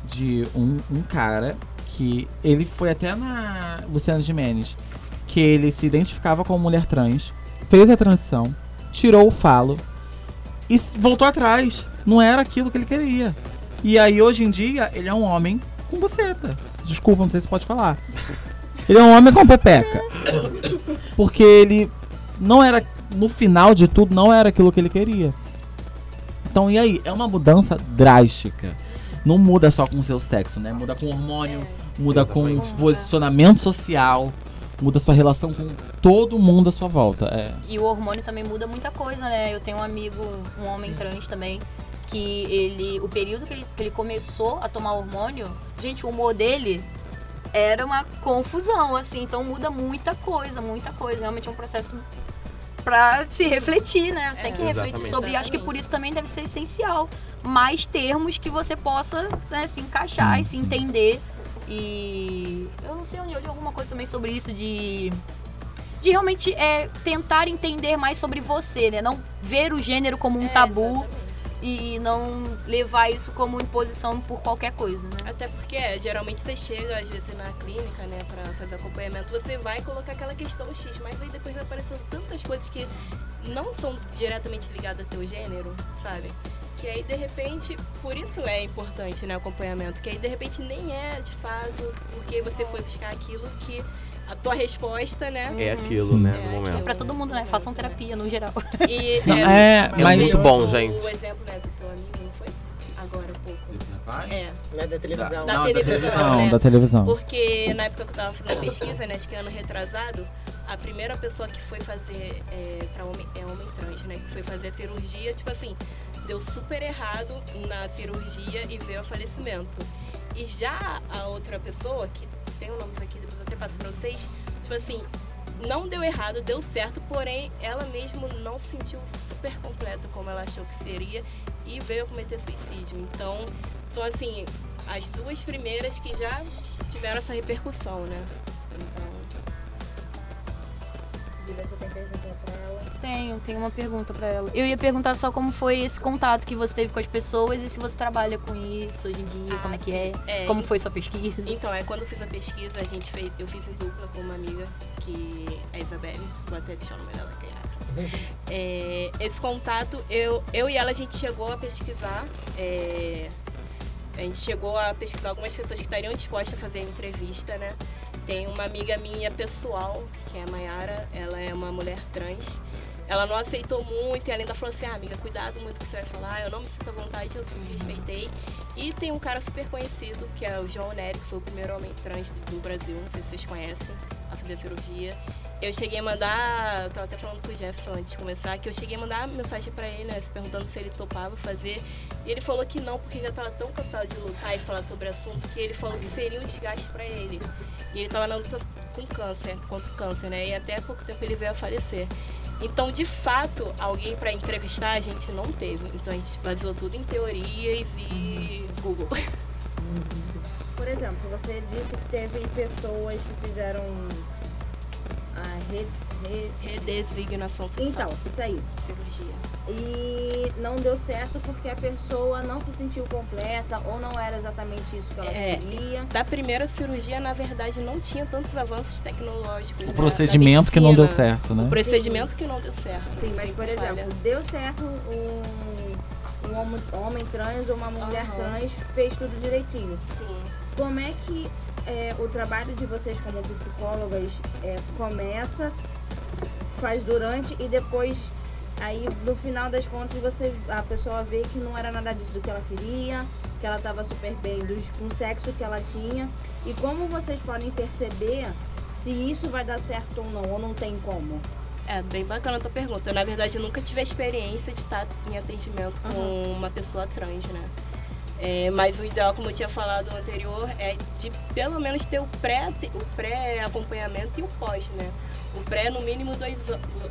de um, um cara que ele foi até na Luciana Gimenez, que ele se identificava como mulher trans, fez a transição, tirou o falo e voltou atrás. Não era aquilo que ele queria. E aí hoje em dia ele é um homem com buceta. Desculpa, não sei se pode falar. Ele é um homem com pepeca. Porque ele não era, no final de tudo, não era aquilo que ele queria. Então, e aí? É uma mudança drástica. Não muda só com o seu sexo, né? Muda com hormônio, muda com posicionamento social, muda sua relação com todo mundo à sua volta. É. E o hormônio também muda muita coisa, né? Eu tenho um amigo, um homem trans também, que ele. O período que ele, que ele começou a tomar hormônio, gente, o humor dele era uma confusão, assim. Então muda muita coisa, muita coisa. Realmente é um processo pra se refletir, né? Você tem que refletir Exatamente. sobre. E acho que por isso também deve ser essencial mais termos que você possa né, se encaixar Sim, e se sim. entender. E eu não sei onde eu li alguma coisa também sobre isso de de realmente é, tentar entender mais sobre você, né? Não ver o gênero como um É, tabu exatamente. E não levar isso como imposição por qualquer coisa, né? Até porque é, geralmente você chega, às vezes, na clínica, né, pra fazer acompanhamento, você vai colocar aquela questão X, mas aí depois vai aparecendo tantas coisas que não são diretamente ligadas ao teu gênero, sabe? Que aí, de repente, por isso é importante, né, o acompanhamento, que aí, de repente, nem é, de fato, porque você foi buscar aquilo que a tua resposta, né? É aquilo, Sim. né? É No momento. aquilo. Pra todo mundo, né? Façam terapia no geral. E, Sim, é, É mas- muito bom, o- gente. O exemplo, né, do teu amigo, não foi? Agora há pouco. Esse rapaz? É. Não é da televisão. Da Não, televisão, né? da televisão. Porque na época que eu tava fazendo a pesquisa, né, acho que ano retrasado, a primeira pessoa que foi fazer é, pra homem, é homem trans, né? Que foi fazer a cirurgia, tipo assim, deu super errado na cirurgia e veio a falecimento. E já a outra pessoa, que tem o nome aqui, depois eu até passo pra vocês, tipo assim, não deu errado, deu certo, porém ela mesmo não se sentiu super completa como ela achou que seria e veio a cometer suicídio. Então, são assim, as duas primeiras que já tiveram essa repercussão, né? Então, você tem pergunta pra ela? Tenho, tenho uma pergunta pra ela. Eu ia perguntar só como foi esse contato que você teve com as pessoas e se você trabalha com isso hoje em dia, Ah, como é que sim. é, É, como foi sua pesquisa. Então, é quando eu fiz a pesquisa, a gente fez, eu fiz em dupla com uma amiga, que é a Isabelle, vou até deixar o nome dela, que é a é, esse contato, eu, eu e ela, a gente chegou a pesquisar. é, a gente chegou a pesquisar algumas pessoas que estariam dispostas a fazer a entrevista, né? Tem uma amiga minha pessoal, que é a Mayara, ela é uma mulher trans. Ela não aceitou muito e ela ainda falou assim, ah, amiga, cuidado muito com o que você vai falar, eu não me sinto à vontade, eu sim respeitei. E tem um cara super conhecido, que é o João Nery, que foi o primeiro homem trans do Brasil, não sei se vocês conhecem, a fazer cirurgia. Eu cheguei a mandar, eu tava até falando com o Jefferson antes de começar, que eu cheguei a mandar mensagem pra ele, né, perguntando se ele topava fazer. E ele falou que não, porque já tava tão cansado de lutar e falar sobre o assunto, que ele falou que seria um desgaste pra ele. E ele tava na luta com câncer, contra o câncer, né, e até pouco tempo ele veio a falecer. Então, de fato, alguém pra entrevistar a gente não teve. Então a gente baseou tudo em teorias e Google. Por exemplo, você disse que teve pessoas que fizeram re, re- Redesignação sexual. Então, isso aí. cirurgia. E não deu certo porque a pessoa não se sentiu completa ou não era exatamente isso que ela É. queria. Da primeira cirurgia, na verdade, não tinha tantos avanços tecnológicos. O né, procedimento da que não deu certo, né? O procedimento que não deu certo. Sim, mas por falha. exemplo, deu certo um, um homem, trans ou uma mulher Aham. trans fez tudo direitinho. Sim. Como é que é, o trabalho de vocês como psicólogas é, começa, faz durante e depois aí no final das contas você a pessoa vê que não era nada disso do que ela queria, que ela estava super bem do, com o sexo que ela tinha e como vocês podem perceber se isso vai dar certo ou não ou não tem como. É, bem bacana a tua pergunta. Eu, na verdade, eu nunca tive a experiência de estar em atendimento com uma pessoa trans, né? É, mas o ideal, como eu tinha falado anterior, é de pelo menos ter o pré- o pré-acompanhamento e o pós, né? O pré, no mínimo, dois,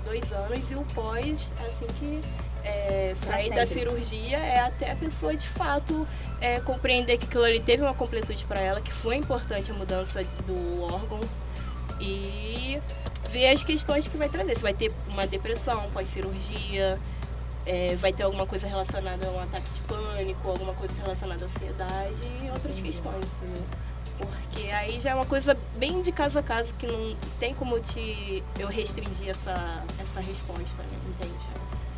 dois anos e o pós, assim que é, sair da cirurgia, é até a pessoa, de fato, é, compreender que aquilo ali teve uma completude para ela, que foi importante a mudança do órgão e ver as questões que vai trazer. Se vai ter uma depressão pós-cirurgia, é, vai ter alguma coisa relacionada a um ataque de pânico, alguma coisa relacionada à ansiedade e outras questões, entendeu? Porque aí já é uma coisa bem de caso a caso que não tem como te eu restringir essa, essa resposta, né? entende?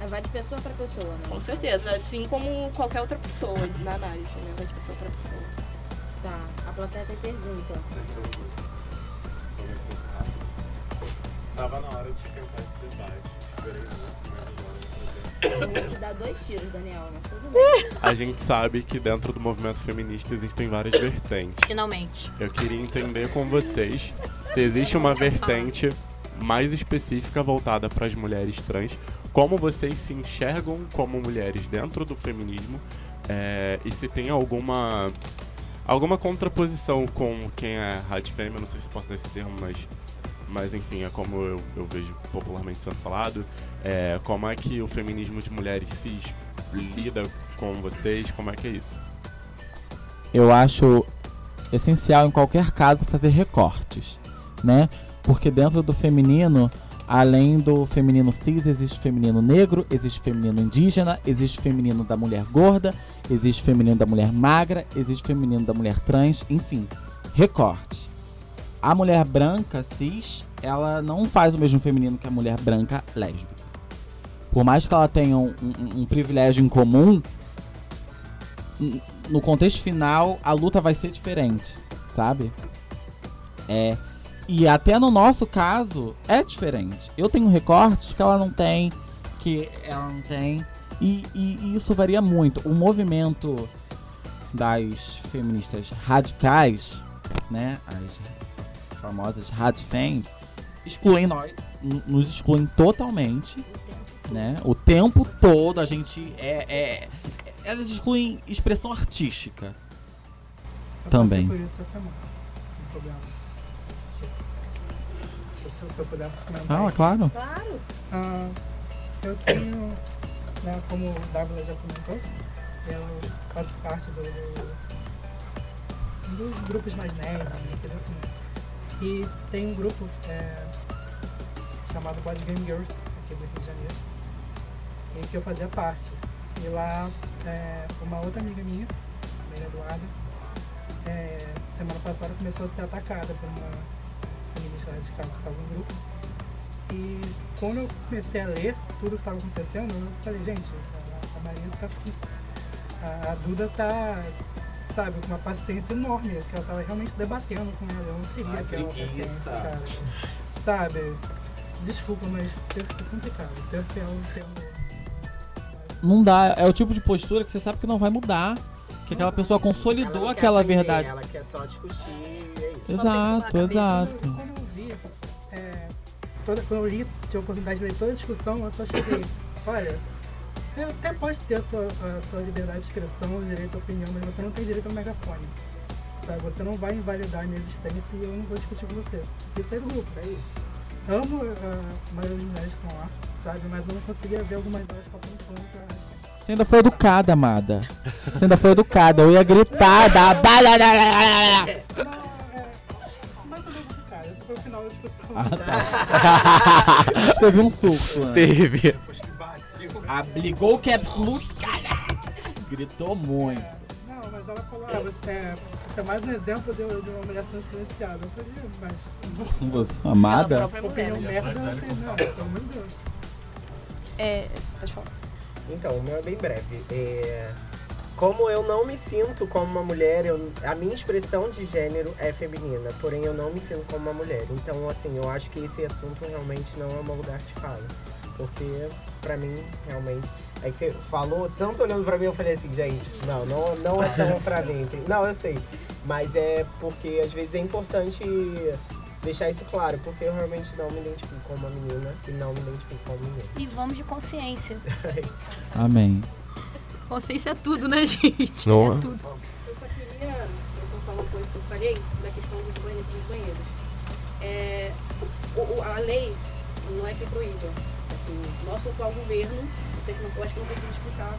Aí vai de pessoa para pessoa, né? Com certeza, assim como qualquer outra pessoa na análise, né? Vai de pessoa para pessoa. Tá, a plateia tem pergunta. Tava na hora de esquentar esse debate. Eu vou te dar dois tiros, Daniel, mas tudo bem. A gente sabe que dentro do movimento feminista existem várias vertentes. Finalmente. Eu queria entender com vocês se existe uma vertente mais específica voltada para as mulheres trans, como vocês se enxergam como mulheres dentro do feminismo é, e se tem alguma alguma contraposição com quem é rádio fêmea, não sei se eu posso usar esse termo, mas, mas enfim, é como eu, eu vejo popularmente sendo falado. É, como é que o feminismo de mulheres cis lida com vocês? Como é que é isso? eu acho essencial em qualquer caso fazer recortes, né? Porque dentro do feminino, além do feminino cis, existe feminino negro, existe feminino indígena, existe feminino da mulher gorda, existe feminino da mulher magra, existe feminino da mulher trans, enfim, recorte. A mulher branca cis, ela não faz o mesmo feminino que a mulher branca lésbica. Por mais que ela tenha um, um- um privilégio em comum, no contexto final, a luta vai ser diferente, sabe? É. E até no nosso caso, é diferente. Eu tenho recortes que ela não tem, que ela não tem. E, e- e isso varia muito. O movimento das feministas radicais, né? As famosas radfems, excluem nós, nos excluem totalmente, né? O tempo todo a gente é, é- elas excluem expressão artística. Eu Também. por isso essa semana. Tem problema. Se, se- eu puder comentar. Ah, claro. Claro. Ah, eu tenho, né, como o Dávila já comentou, eu faço parte do, do- dos grupos mais nerds, né, assim. E tem um grupo é, chamado Body Game Girls, aqui do Rio de Janeiro, em que eu fazia parte. E lá, é, uma outra amiga minha, a Maria Eduarda, é, semana passada começou a ser atacada por uma feminista radical que estava no grupo. E quando eu comecei a ler tudo que estava acontecendo, eu falei, gente, a, a Maria tá. A, a Duda tá, sabe, com uma paciência enorme, que ela tava realmente debatendo com ela. Eu não teria Ai, aquela preguiça. paciência, cara. Sabe? Desculpa, mas teve que complicado. Teve que um. Não dá. É o tipo de postura que você sabe que não vai mudar. Que aquela pessoa consolidou Ela não quer aquela aprender, verdade. Ela quer só discutir e é isso. Exato, exato. Quando eu vi, é, toda, quando eu li, tive a oportunidade de ler toda a discussão, eu só cheguei, olha, você até pode ter a sua, a sua liberdade de expressão, o direito à opinião, mas você não tem direito ao megafone. Sabe? Você não vai invalidar a minha existência e eu não vou discutir com você. Eu saí do grupo, é isso. Amo a maioria das mulheres que estão lá, sabe? Mas eu não conseguia ver algumas delas passando pano pra Você ainda foi educada, amada. Você ainda foi educada. Eu ia gritar, dar. Mas eu não vou ficar, esse foi o final da discussão. Ah, tá. A gente teve um surto. né? Teve. Ah, ligou o caps look, cara. Gritou muito. Não, mas ela falou, ah, você é, você é mais um exemplo de, de uma mulher sendo silenciada. Eu falei, mas Você, amada? própria mulher, opinião né? merda não tem, não, pelo amor de Deus. É, pode falar. Então, o meu é bem breve. É, Como eu não me sinto como uma mulher, eu- a minha expressão de gênero é feminina, porém eu não me sinto como uma mulher. Então, assim, eu acho que esse assunto realmente não é o meu lugar de fala. Porque, pra mim, realmente. É que você falou, tanto olhando pra mim, eu falei assim, gente, não, não, não é tão pra mim. Não, eu sei. Mas é porque às vezes é importante deixar isso claro, porque eu realmente não me identifico como uma menina e não me identifico como menina. E vamos de consciência. É isso. Amém. Consciência é tudo, né, gente? Não é é? tudo. Eu só queria, eu só falar uma coisa que eu falei da questão dos banheiros. Dos banheiros. É, o- a lei não é que proíba. O nosso atual governo, vocês não podem, não preciso explicar,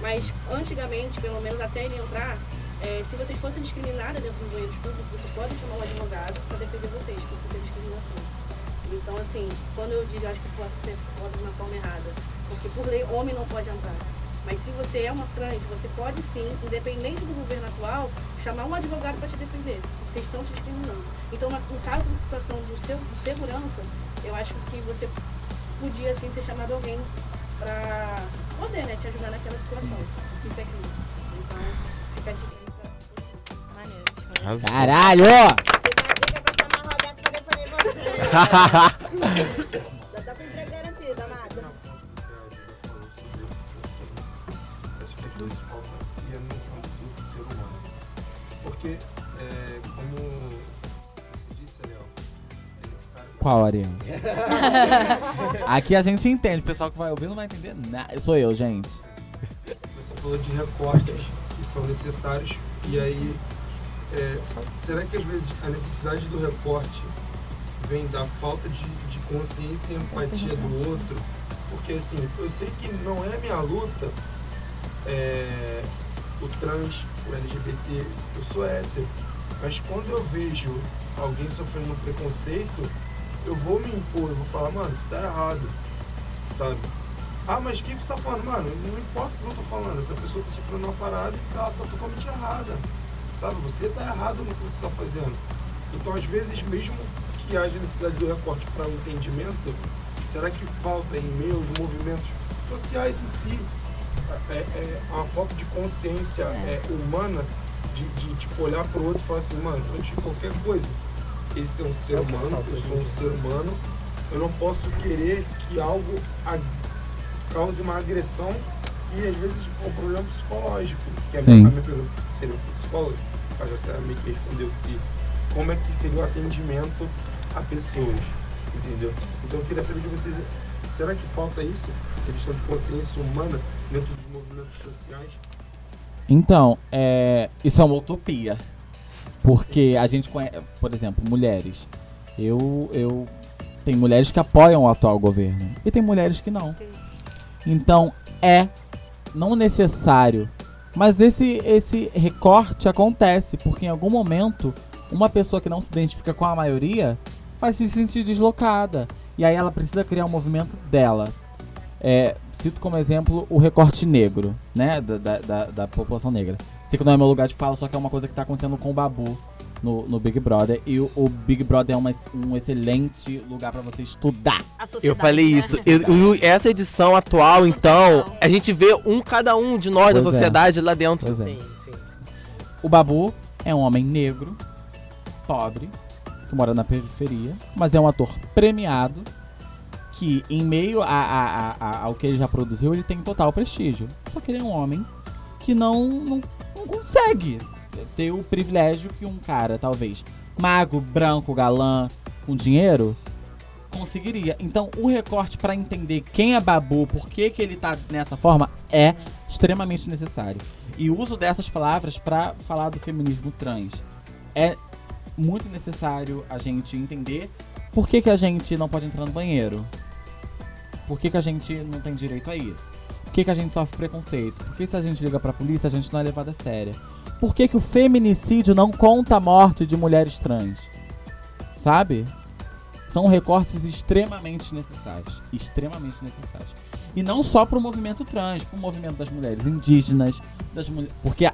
mas antigamente, pelo menos até ele entrar, é, se vocês fossem discriminadas dentro dos banheiros públicos, vocês podem chamar um advogado para defender vocês, por ser discriminação. Então, assim, quando eu digo, eu acho que pode ser pode de uma forma errada, porque por lei, homem não pode entrar. Mas se você é uma trans, você pode sim, independente do governo atual, chamar um advogado para te defender, porque estão te discriminando. Então, no caso de situação do de segurança, eu acho que você podia sim ter chamado alguém para poder né, te ajudar naquela situação. Isso é crime. Então, fica a dica pra Maneiro. Caralho! Fica a dica pra chamar o Roberto pra defender você. Ariel? Aqui a gente entende. O pessoal que vai ouvir não vai entender nada. Sou eu, gente. Você falou de recortes que são necessários e aí é, será que às vezes a necessidade do recorte vem da falta de, de consciência e empatia do outro? Porque assim, eu sei que não é minha luta é, o trans, o LGBT, eu sou hétero. Mas quando eu vejo alguém sofrendo um preconceito, eu vou me impor, eu vou falar, mano, isso tá errado, sabe? Ah, mas o que, tu tá falando? Mano, não importa o que eu tô falando, essa pessoa tá sofrendo uma parada e ela tá totalmente errada, sabe? Você tá errado no que você tá fazendo. Então, às vezes, mesmo que haja necessidade do recorte para o entendimento, será que falta em meio aos movimentos sociais em si é, é uma falta de consciência é, humana de, de tipo, olhar pro outro e falar assim, mano, antes de qualquer coisa, esse é um ser humano, eu sou um ser humano, eu não posso querer que algo cause uma agressão e às vezes um problema psicológico. Que é a Sim. minha, a minha pergunta seria o psicólogo, mas até meio que respondeu que como é que seria o atendimento a pessoas, entendeu? Então eu queria saber de vocês, será que falta isso? Essa questão de consciência humana dentro dos movimentos sociais? Então, é, isso é uma utopia. Porque a gente conhece, por exemplo, mulheres. Eu, eu tem mulheres que apoiam o atual governo e tem mulheres que não. Então é não necessário, mas esse esse recorte acontece porque em algum momento uma pessoa que não se identifica com a maioria vai se sentir deslocada e aí ela precisa criar um movimento dela. É, cito como exemplo o recorte negro, né, da, da, da, da população negra. Sei que não é meu lugar de fala, só que é uma coisa que tá acontecendo com o Babu no, no Big Brother. E o, o Big Brother é uma, um excelente lugar pra você estudar. A sociedade, Eu falei né? isso. Eu- eu- essa edição atual, então, a gente vê um cada um de nós da Pois é. sociedade lá dentro. Pois é. Sim, sim. O Babu é um homem negro, pobre, que mora na periferia, mas é um ator premiado que, em meio a, a- a- a- ao que ele já produziu, ele tem total prestígio. Só que ele é um homem que não, não, consegue ter o privilégio que um cara, talvez, mago, branco, galã, com dinheiro, conseguiria. Então, o recorte pra entender quem é Babu, por que, que ele tá nessa forma, é extremamente necessário. E o uso dessas palavras pra falar do feminismo trans é muito necessário a gente entender por que, que a gente não pode entrar no banheiro. Por que, que a gente não tem direito a isso? Por que, que a gente sofre preconceito? Por que se a gente liga pra polícia a gente não é levado a sério? Por que, que o feminicídio não conta a morte de mulheres trans? Sabe? São recortes extremamente necessários. Extremamente necessários. E não só pro movimento trans, pro movimento das mulheres indígenas, das mulheres. Porque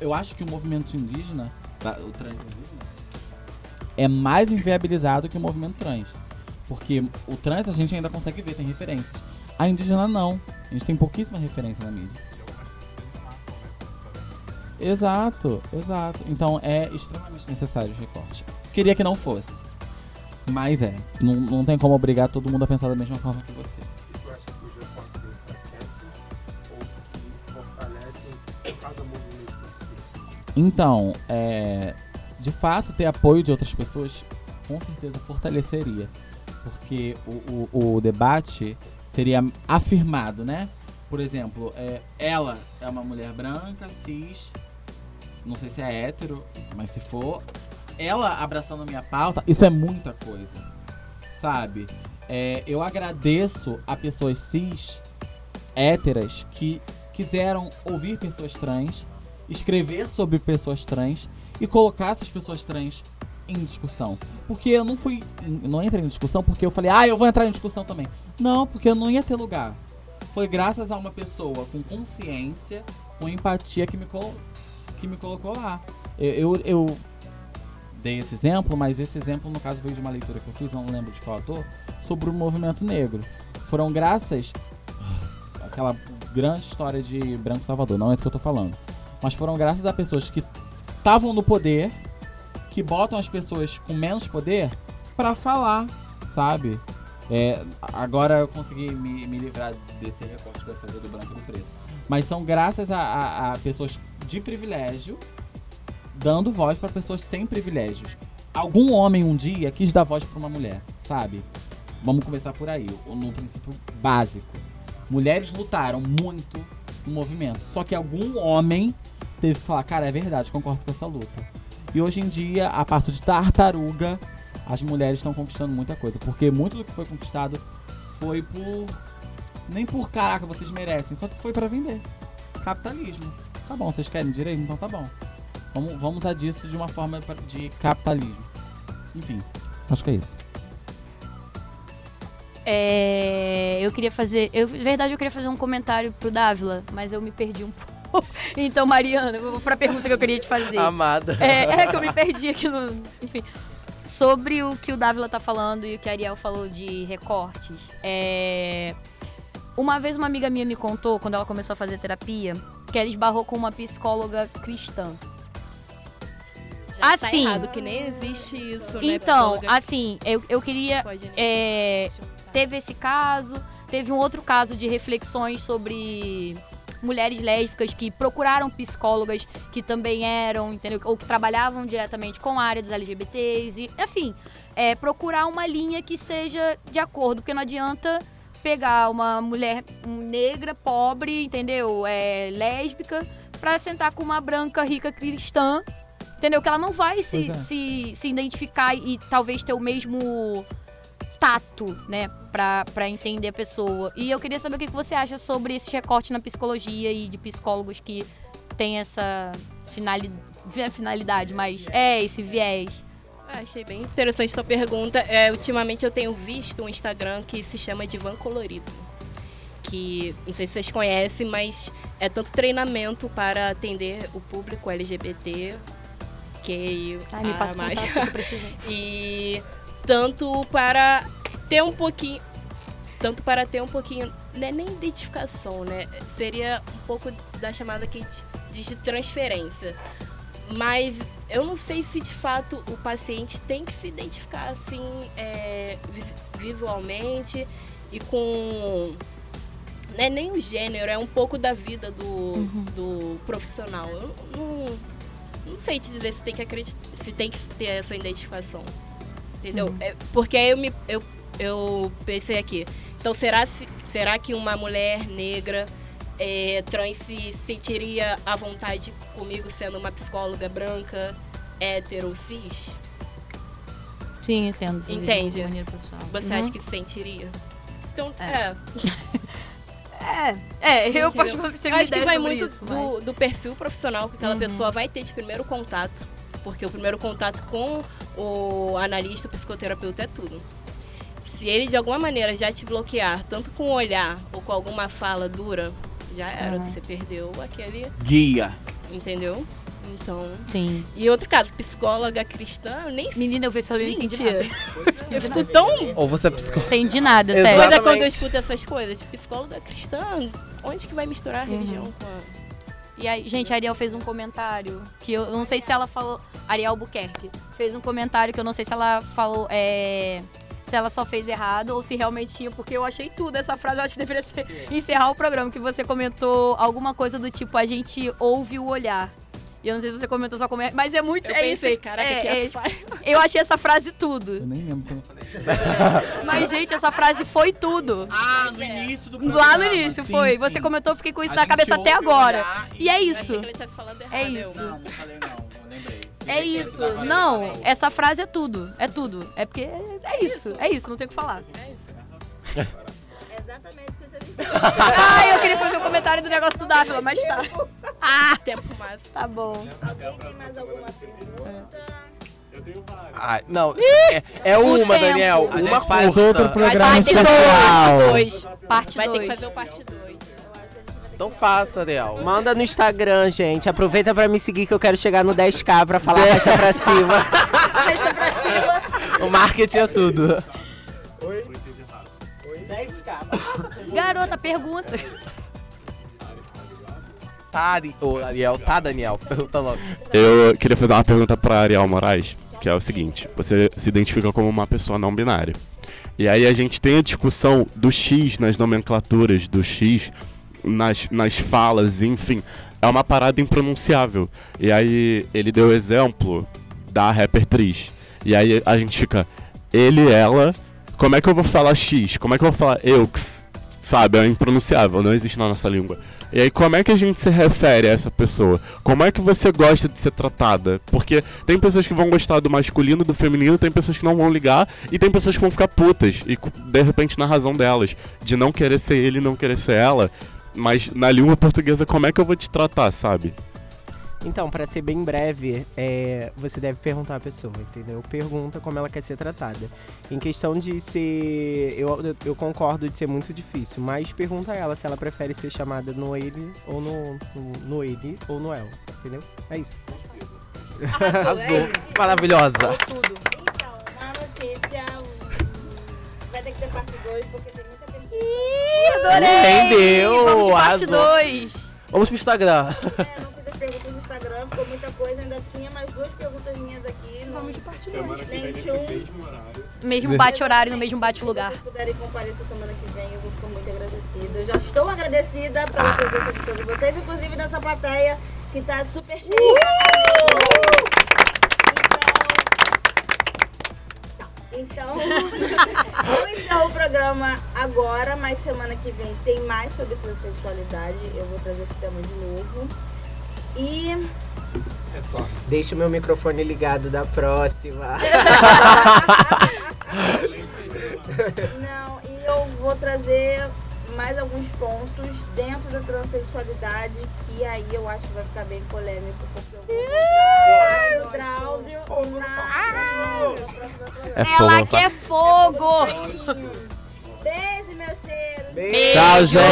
eu acho que o movimento indígena, o trans indígena, é mais inviabilizado que o movimento trans. Porque o trans a gente ainda consegue ver, tem referências. A indígena não. A gente tem pouquíssima referência na mídia. Exato, exato. Então é extremamente necessário o recorte. Queria que não fosse. Mas é. Não, não tem como obrigar todo mundo a pensar da mesma forma que você. Então, é, de fato, ter apoio de outras pessoas com certeza fortaleceria. Porque o, o, o debate seria afirmado, né? Por exemplo, é, ela é uma mulher branca, cis, não sei se é hétero, mas se for, ela abraçando a minha pauta, isso é muita coisa, sabe? É, eu agradeço a pessoas cis, héteras, que quiseram ouvir pessoas trans, escrever sobre pessoas trans e colocar essas pessoas trans em discussão. Porque eu não fui. Não entrei em discussão porque eu falei, ah, eu vou entrar em discussão também. Não, porque eu não ia ter lugar. Foi graças a uma pessoa com consciência, com empatia que me, colo que me colocou lá. Eu, eu, eu dei esse exemplo, mas esse exemplo, no caso, veio de uma leitura que eu fiz, não lembro de qual autor, sobre o movimento negro. Foram graças. Aquela grande história de Branco Salvador, não é isso que eu tô falando. Mas foram graças a pessoas que estavam no poder, que botam as pessoas com menos poder pra falar, sabe? É, agora eu consegui me, me livrar desse recorte ia fazer do branco e do preto. Mas são graças a, a- a pessoas de privilégio dando voz pra pessoas sem privilégios. Algum homem um dia quis dar voz pra uma mulher, sabe? Vamos começar por aí, no princípio básico. Mulheres lutaram muito no movimento. Só que algum homem teve que falar, cara, é verdade, concordo com essa luta. E hoje em dia, a passo de tartaruga, as mulheres estão conquistando muita coisa. Porque muito do que foi conquistado foi por. Nem por caraca, vocês merecem, só que foi pra vender. Capitalismo. Tá bom, vocês querem direito? Então tá bom. Vamos, vamos usar disso de uma forma de capitalismo. Enfim, acho que é isso. É, eu queria fazer. Eu, verdade, eu queria fazer um comentário pro Dávila, mas eu me perdi um pouco. Então, Mariana, eu vou pra pergunta que eu queria te fazer. Amada. É, é que eu me perdi aqui no. Enfim. Sobre o que o Dávila tá falando e o que a Ariel falou de recortes. É. Uma vez uma amiga minha me contou, quando ela começou a fazer terapia, que ela esbarrou com uma psicóloga cristã. Já Assim. tá errado, que nem existe isso, né? Então, psicóloga? assim, eu, eu queria. Né? é, teve esse caso, teve um outro caso de reflexões sobre mulheres lésbicas que procuraram psicólogas que também eram, entendeu? Ou que trabalhavam diretamente com a área dos LGBTs, e, enfim, é, procurar uma linha que seja de acordo, porque não adianta pegar uma mulher negra, pobre, entendeu? É, lésbica, pra sentar com uma branca, rica cristã, entendeu? Que ela não vai se, é. se, se identificar e talvez ter o mesmo tato, né, pra, pra entender a pessoa. E eu queria saber o que você acha sobre esse recorte na psicologia e de psicólogos que tem essa finali- não é finalidade, mas é esse viés. Ah, achei bem interessante sua pergunta. É, ultimamente eu tenho visto um Instagram que se chama Divan Colorido. Que não sei se vocês conhecem, mas é tanto treinamento para atender o público LGBT, que Ai, me passa mais. e tanto para ter um pouquinho tanto para ter um pouquinho não é nem identificação né seria um pouco da chamada que diz de transferência. Mas eu não sei se de fato o paciente tem que se identificar assim é, vis- visualmente e com não é nem o gênero é um pouco da vida do, do profissional. Eu não, não sei te dizer se tem que acreditar se tem que ter essa identificação Entendeu? É, porque aí eu, me, eu, eu pensei aqui. Então, será, se, será que uma mulher negra é, trans se sentiria à vontade comigo sendo uma psicóloga branca, hétero, cis? Sim, entendo. sim, Entende? Você Uhum. acha que se sentiria? Então, É. é. É, é, eu particularmente tenho acho que vai muito isso, do, mas- do perfil profissional que aquela Uhum. pessoa vai ter de primeiro contato. Porque o primeiro contato com o analista, o psicoterapeuta é tudo. Se ele de alguma maneira já te bloquear, tanto com o olhar ou com alguma fala dura, já era, Uhum. você perdeu aquele. Guia. Entendeu? Então. Sim. E outro caso, psicóloga cristã, eu nem Menina, eu vi se eu não entendi Gente, eu fico tão Ou você é psicólogo. Entendi nada, sério. Mas quando eu escuto essas coisas, tipo, psicóloga cristã, onde que vai misturar a Uhum. religião com a. E aí, gente, a Ariel fez um comentário que eu não sei se ela falou. Ariel Buquerque fez um comentário que eu não sei se ela falou. É, se ela só fez errado ou se realmente tinha, porque eu achei tudo essa frase. Eu acho que deveria ser, encerrar o programa. Que você comentou alguma coisa do tipo: a gente ouve o olhar. E eu não sei se você comentou só como é, mas é muito. Eu é pensei, isso. caraca, é, que é. Eu achei essa frase tudo. Eu nem lembro quando eu falei isso. Mas, gente, essa frase foi tudo. Ah, no início do Lá no início, Sim, foi. sim. Você comentou, eu fiquei com isso A na cabeça até agora. olhar E é Eu isso. achei que ele estivesse falando errado. É eu- isso. Não, não falei não, não lembrei. É isso. Não, essa frase é tudo. É tudo. É porque é isso. É isso, não tem o que falar. Exatamente o Ah, eu queria fazer um comentário do negócio do Dávila, mas tá. Ah, Tempo mais. tá bom. Alguém tem mais alguma pergunta? Ah, não, é, é uma, tempo. Daniel. A Uma gente faz outro programa Vai ter especial. parte 2. Parte Vai ter 2. que fazer o parte 2. Então faça, Ariel. Manda no Instagram, gente. Aproveita pra me seguir que eu quero chegar no 10k pra falar rasta pra cima. Deixa pra cima. O marketing é tudo. Garota, pergunta. Tá, Ari... Ô, Ariel, tá, Daniel? Pergunta logo. Eu queria fazer uma pergunta pra Ariel Moraes, que é o seguinte: você se identifica como uma pessoa não binária. E aí a gente tem a discussão do X nas nomenclaturas, do X nas, nas falas, enfim. É uma parada impronunciável. E aí ele deu o exemplo da rapper Tris. E aí a gente fica, ele, ela, como é que eu vou falar X? Como é que eu vou falarEux? Sabe? É impronunciável, não existe na nossa língua. E aí, como é que a gente se refere a essa pessoa? Como é que você gosta de ser tratada? Porque tem pessoas que vão gostar do masculino, do feminino, tem pessoas que não vão ligar, e tem pessoas que vão ficar putas, e de repente na razão delas, de não querer ser ele e não querer ser ela. Mas na língua portuguesa, como é que eu vou te tratar, sabe? Então, pra ser bem breve, é, você deve perguntar à pessoa, entendeu? Pergunta como ela quer ser tratada. Em questão de ser. Eu, eu- concordo de ser muito difícil, mas pergunta a ela se ela prefere ser chamada no ele ou no, no, no ele ou no ela, entendeu? É isso. Arrasou. Maravilhosa. Então, uma notícia. Vai ter que ter parte 2, porque tem muita pergunta. Ih, adorei! Entendeu? Vamos parte Arrasou. 2. Vamos pro Instagram. É, ficou muita coisa, ainda tinha mais duas perguntas minhas aqui. Vamos de parte 2. Semana que vem, nesse mesmo horário. Mesmo bate-horário, no mesmo bate-lugar. Se vocês puderem comparecer semana que vem, eu vou ficar muito agradecida. Eu já estou agradecida pela presença de todos vocês, inclusive dessa plateia que tá super cheia. Então, então eu encerro o programa agora, mas semana que vem tem mais sobre transexualidade. Eu vou trazer esse tema de novo. E Deixa o meu microfone ligado da próxima. Não, e eu vou trazer mais alguns pontos dentro da transexualidade que aí eu acho que vai ficar bem polêmico, porque eu vou Drauzio na programa. É Ela quer fogo! Beijo, meu cheiro. Beijo. Tchau, gente.